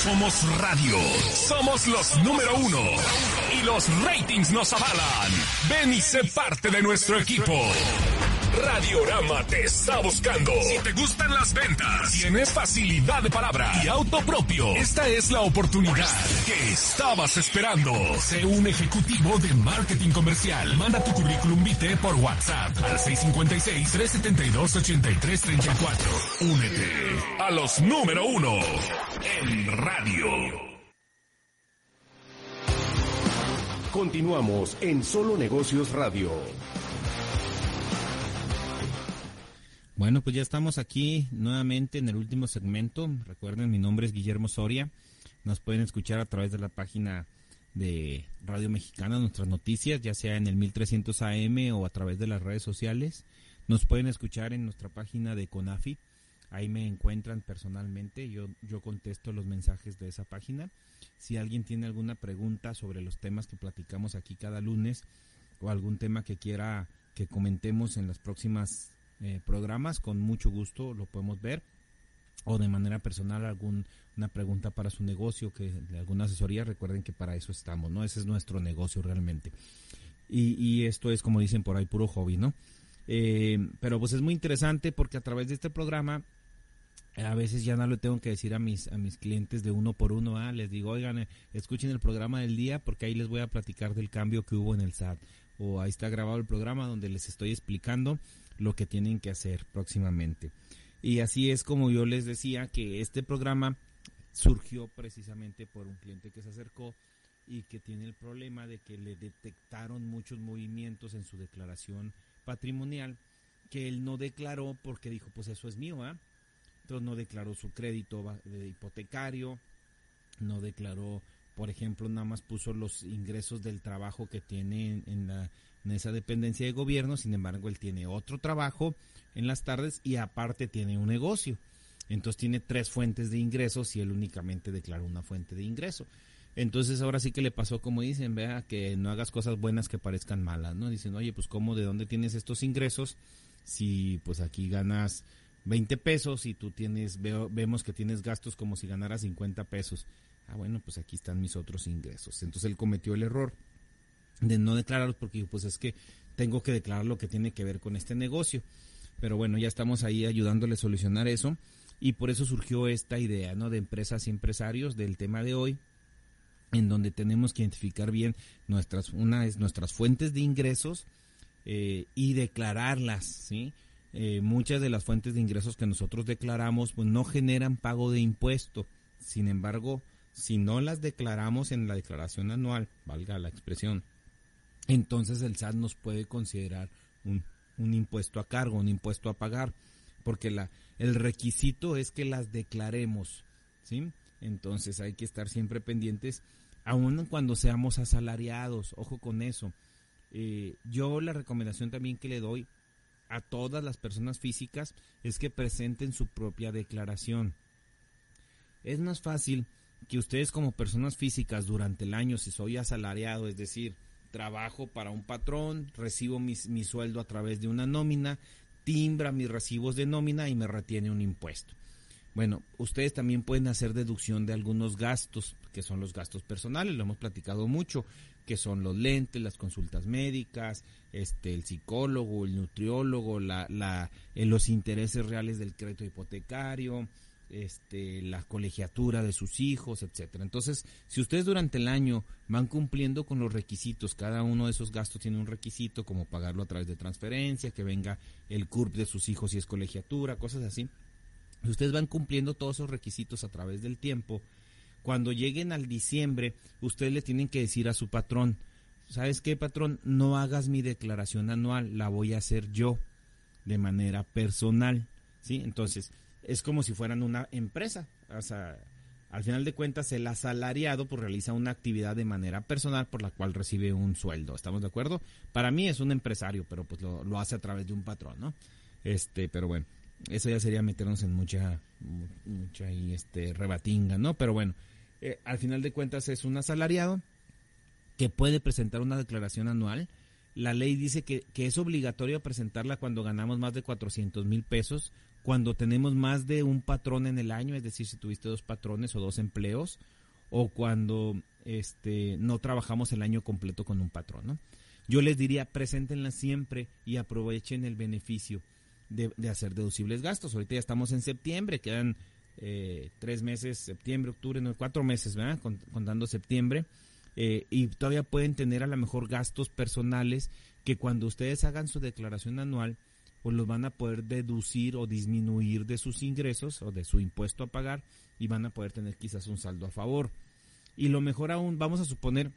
somos radio. Somos los número uno. Y los ratings nos avalan. Ven y sé parte de nuestro equipo. Radiorama te está buscando. Si te gustan las ventas, tienes facilidad de palabra y auto propio. Esta es la oportunidad que estabas esperando. Sé un ejecutivo de marketing comercial. Manda tu currículum vitae por WhatsApp al 656-372-8334. Únete a los número uno en radio. Continuamos en Solo Negocios Radio. Bueno, pues ya estamos aquí nuevamente en el último segmento. Recuerden, mi nombre es Guillermo Soria. Nos pueden escuchar a través de la página de Radio Mexicana, nuestras noticias, ya sea en el 1300 AM o a través de las redes sociales. Nos pueden escuchar en nuestra página de CONAFI. Ahí me encuentran personalmente. Yo, yo contesto los mensajes de esa página. Si alguien tiene alguna pregunta sobre los temas que platicamos aquí cada lunes o algún tema que quiera que comentemos en las próximas eh, programas, con mucho gusto lo podemos ver. O de manera personal, alguna pregunta para su negocio, que alguna asesoría, recuerden que para eso estamos, ¿no? Ese es nuestro negocio realmente. Y, y esto es, como dicen por ahí, puro hobby, ¿no? Eh, pero pues es muy interesante porque a través de este programa a veces ya no lo tengo que decir a mis a mis clientes de uno por uno, ah, les digo, oigan, escuchen el programa del día porque ahí les voy a platicar del cambio que hubo en el SAT o ahí está grabado el programa donde les estoy explicando lo que tienen que hacer próximamente. Y así es como yo les decía que este programa surgió precisamente por un cliente que se acercó y que tiene el problema de que le detectaron muchos movimientos en su declaración patrimonial que él no declaró porque dijo, pues eso es mío, ¿ah? Entonces no declaró su crédito de hipotecario, no declaró, por ejemplo, nada más puso los ingresos del trabajo que tiene en, la, en esa dependencia de gobierno, sin embargo, él tiene otro trabajo en las tardes y aparte tiene un negocio. Entonces tiene tres fuentes de ingresos y él únicamente declaró una fuente de ingreso. Entonces ahora sí que le pasó como dicen, vea, que no hagas cosas buenas que parezcan malas, ¿no? Dicen, oye, pues ¿cómo, de dónde tienes estos ingresos? Si pues aquí ganas 20 pesos y tú tienes, veo, vemos que tienes gastos como si ganaras 50 pesos. Ah, bueno, pues aquí están mis otros ingresos. Entonces él cometió el error de no declararlos porque pues es que tengo que declarar lo que tiene que ver con este negocio. Pero bueno, ya estamos ahí ayudándole a solucionar eso y por eso surgió esta idea, ¿no? De empresas y empresarios del tema de hoy en donde tenemos que identificar bien nuestras, una es nuestras fuentes de ingresos eh, y declararlas, ¿sí? Eh, muchas de las fuentes de ingresos que nosotros declaramos pues no generan pago de impuesto. Sin embargo, si no las declaramos en la declaración anual, valga la expresión, entonces el SAT nos puede considerar un, un impuesto a cargo, un impuesto a pagar, porque la, el requisito es que las declaremos, ¿sí? Entonces hay que estar siempre pendientes, aun cuando seamos asalariados, ojo con eso. Eh, yo la recomendación también que le doy a todas las personas físicas es que presenten su propia declaración. Es más fácil que ustedes como personas físicas durante el año, si soy asalariado, es decir, trabajo para un patrón, recibo mi, mi sueldo a través de una nómina, timbra mis recibos de nómina y me retiene un impuesto. Bueno, ustedes también pueden hacer deducción de algunos gastos, que son los gastos personales, lo hemos platicado mucho, que son los lentes, las consultas médicas, este, el psicólogo, el nutriólogo, la, la, eh, los intereses reales del crédito hipotecario, este, la colegiatura de sus hijos, etcétera. Entonces, si ustedes durante el año van cumpliendo con los requisitos, cada uno de esos gastos tiene un requisito, como pagarlo a través de transferencia, que venga el CURP de sus hijos si es colegiatura, cosas así. Si ustedes van cumpliendo todos esos requisitos a través del tiempo, cuando lleguen al diciembre, ustedes le tienen que decir a su patrón, ¿sabes qué, patrón? No hagas mi declaración anual, la voy a hacer yo de manera personal, ¿sí? Entonces, es como si fueran una empresa, o sea, al final de cuentas el asalariado pues realiza una actividad de manera personal por la cual recibe un sueldo, ¿estamos de acuerdo? Para mí es un empresario, pero pues lo, lo hace a través de un patrón, ¿no? Este, pero bueno, eso ya sería meternos en mucha, mucha y este, rebatinga, ¿no? Pero bueno, eh, al final de cuentas es un asalariado que puede presentar una declaración anual. La ley dice que, que es obligatorio presentarla cuando ganamos más de 400 mil pesos cuando tenemos más de un patrón en el año, es decir, si tuviste dos patrones o dos empleos, o cuando este, no trabajamos el año completo con un patrón. ¿no? Yo les diría, preséntenla siempre y aprovechen el beneficio de, hacer deducibles gastos. Ahorita ya estamos en septiembre, quedan eh, tres meses, septiembre, octubre, no, cuatro meses, ¿verdad? contando septiembre. Eh, y todavía pueden tener a lo mejor gastos personales que cuando ustedes hagan su declaración anual, pues los van a poder deducir o disminuir de sus ingresos o de su impuesto a pagar y van a poder tener quizás un saldo a favor. Y lo mejor aún, vamos a suponer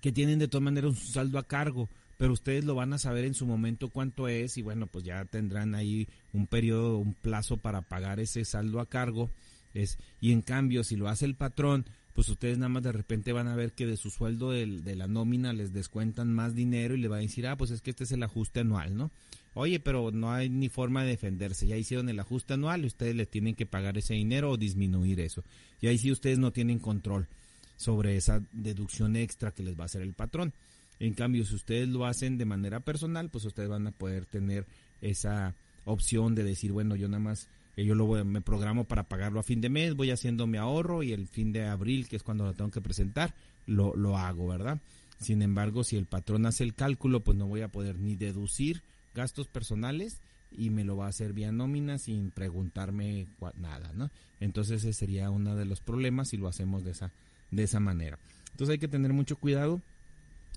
que tienen de todas maneras un saldo a cargo, pero ustedes lo van a saber en su momento cuánto es y bueno, pues ya tendrán ahí un periodo, un plazo para pagar ese saldo a cargo. Es, y en cambio, si lo hace el patrón, pues ustedes nada más de repente van a ver que de su sueldo de, de la nómina les descuentan más dinero y le va a decir, ah, pues es que este es el ajuste anual, ¿no? Oye, pero no hay ni forma de defenderse. Ya hicieron el ajuste anual y ustedes le tienen que pagar ese dinero o disminuir eso. Y ahí sí ustedes no tienen control sobre esa deducción extra que les va a hacer el patrón. En cambio, si ustedes lo hacen de manera personal, pues ustedes van a poder tener esa opción de decir, bueno, yo nada más, eh, yo lo voy, me programo para pagarlo a fin de mes, voy haciendo mi ahorro y el fin de abril, que es cuando lo tengo que presentar, lo, lo hago, ¿verdad? Sin embargo, si el patrón hace el cálculo, pues no voy a poder ni deducir gastos personales y me lo va a hacer vía nómina sin preguntarme nada, ¿no? Entonces ese sería uno de los problemas si lo hacemos de esa, de esa manera. Entonces hay que tener mucho cuidado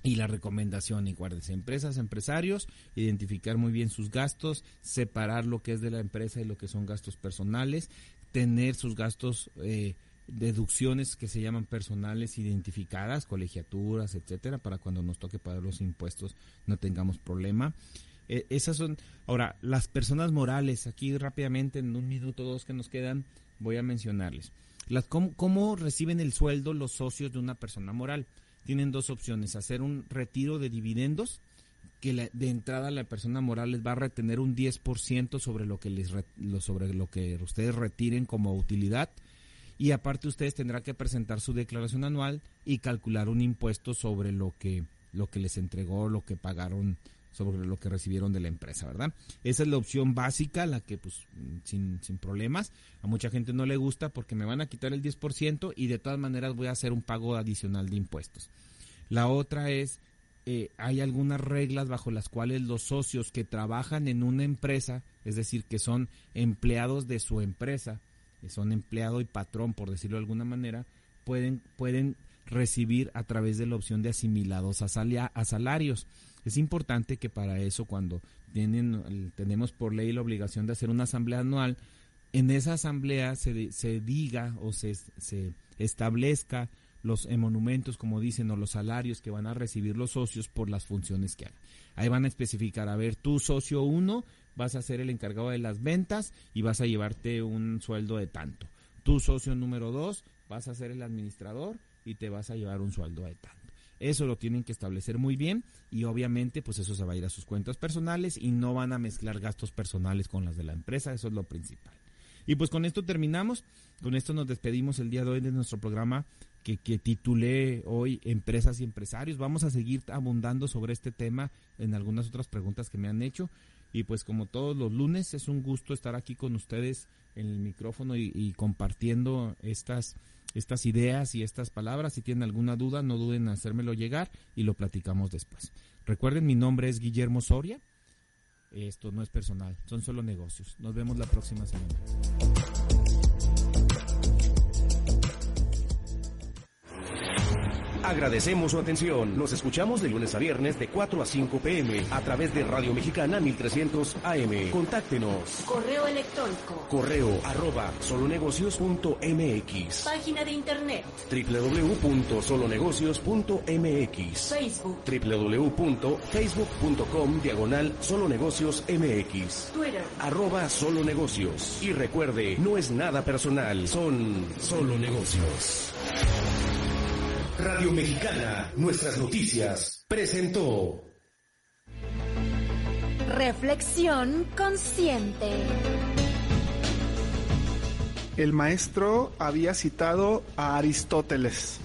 y la recomendación, y guárdese, empresas, empresarios, identificar muy bien sus gastos, separar lo que es de la empresa y lo que son gastos personales, tener sus gastos, eh, deducciones que se llaman personales identificadas, colegiaturas, etcétera, para cuando nos toque pagar los impuestos no tengamos problema. Eh, esas son, ahora, las personas morales, aquí rápidamente, en un minuto o dos que nos quedan, voy a mencionarles. Las, ¿cómo, ¿Cómo reciben el sueldo los socios de una persona moral? tienen dos opciones, hacer un retiro de dividendos, que de entrada la persona moral les va a retener un 10% sobre lo que les sobre lo que ustedes retiren como utilidad y aparte ustedes tendrán que presentar su declaración anual y calcular un impuesto sobre lo que lo que les entregó, lo que pagaron sobre lo que recibieron de la empresa, ¿verdad? Esa es la opción básica, la que pues sin, sin problemas, a mucha gente no le gusta porque me van a quitar el 10% y de todas maneras voy a hacer un pago adicional de impuestos. La otra es, eh, hay algunas reglas bajo las cuales los socios que trabajan en una empresa, es decir, que son empleados de su empresa, que son empleado y patrón, por decirlo de alguna manera, pueden, pueden recibir a través de la opción de asimilados a, a salarios. Es importante que para eso, cuando tenemos por ley la obligación de hacer una asamblea anual, en esa asamblea se, se diga o se, establezca los monumentos, como dicen, o los salarios que van a recibir los socios por las funciones que hagan. Ahí van a especificar, a ver, tu socio 1 vas a ser el encargado de las ventas y vas a llevarte un sueldo de tanto. Tu socio número 2 vas a ser el administrador y te vas a llevar un sueldo de tanto. Eso lo tienen que establecer muy bien y obviamente pues eso se va a ir a sus cuentas personales y no van a mezclar gastos personales con las de la empresa, eso es lo principal. Y pues con esto terminamos, con esto nos despedimos el día de hoy de nuestro programa que, que titulé hoy Empresas y Empresarios. Vamos a seguir abundando sobre este tema en algunas otras preguntas que me han hecho. Y pues como todos los lunes es un gusto estar aquí con ustedes en el micrófono y compartiendo estas estas ideas y estas palabras. Si tienen alguna duda, no duden en hacérmelo llegar y lo platicamos después. Recuerden, mi nombre es Guillermo Soria. Esto no es personal, son solo negocios. Nos vemos la próxima semana. Agradecemos su atención. Nos escuchamos de lunes a viernes de 4 a 5 pm a través de Radio Mexicana 1300 AM. Contáctenos. Correo electrónico. Correo arroba solonegocios.mx. Página de internet. www.solonegocios.mx. Facebook. www.facebook.com diagonal solonegocios MX. Twitter. Arroba solonegocios. Y recuerde, no es nada personal, son solo negocios. Radio Mexicana, nuestras noticias, presentó. Reflexión consciente. El maestro había citado a Aristóteles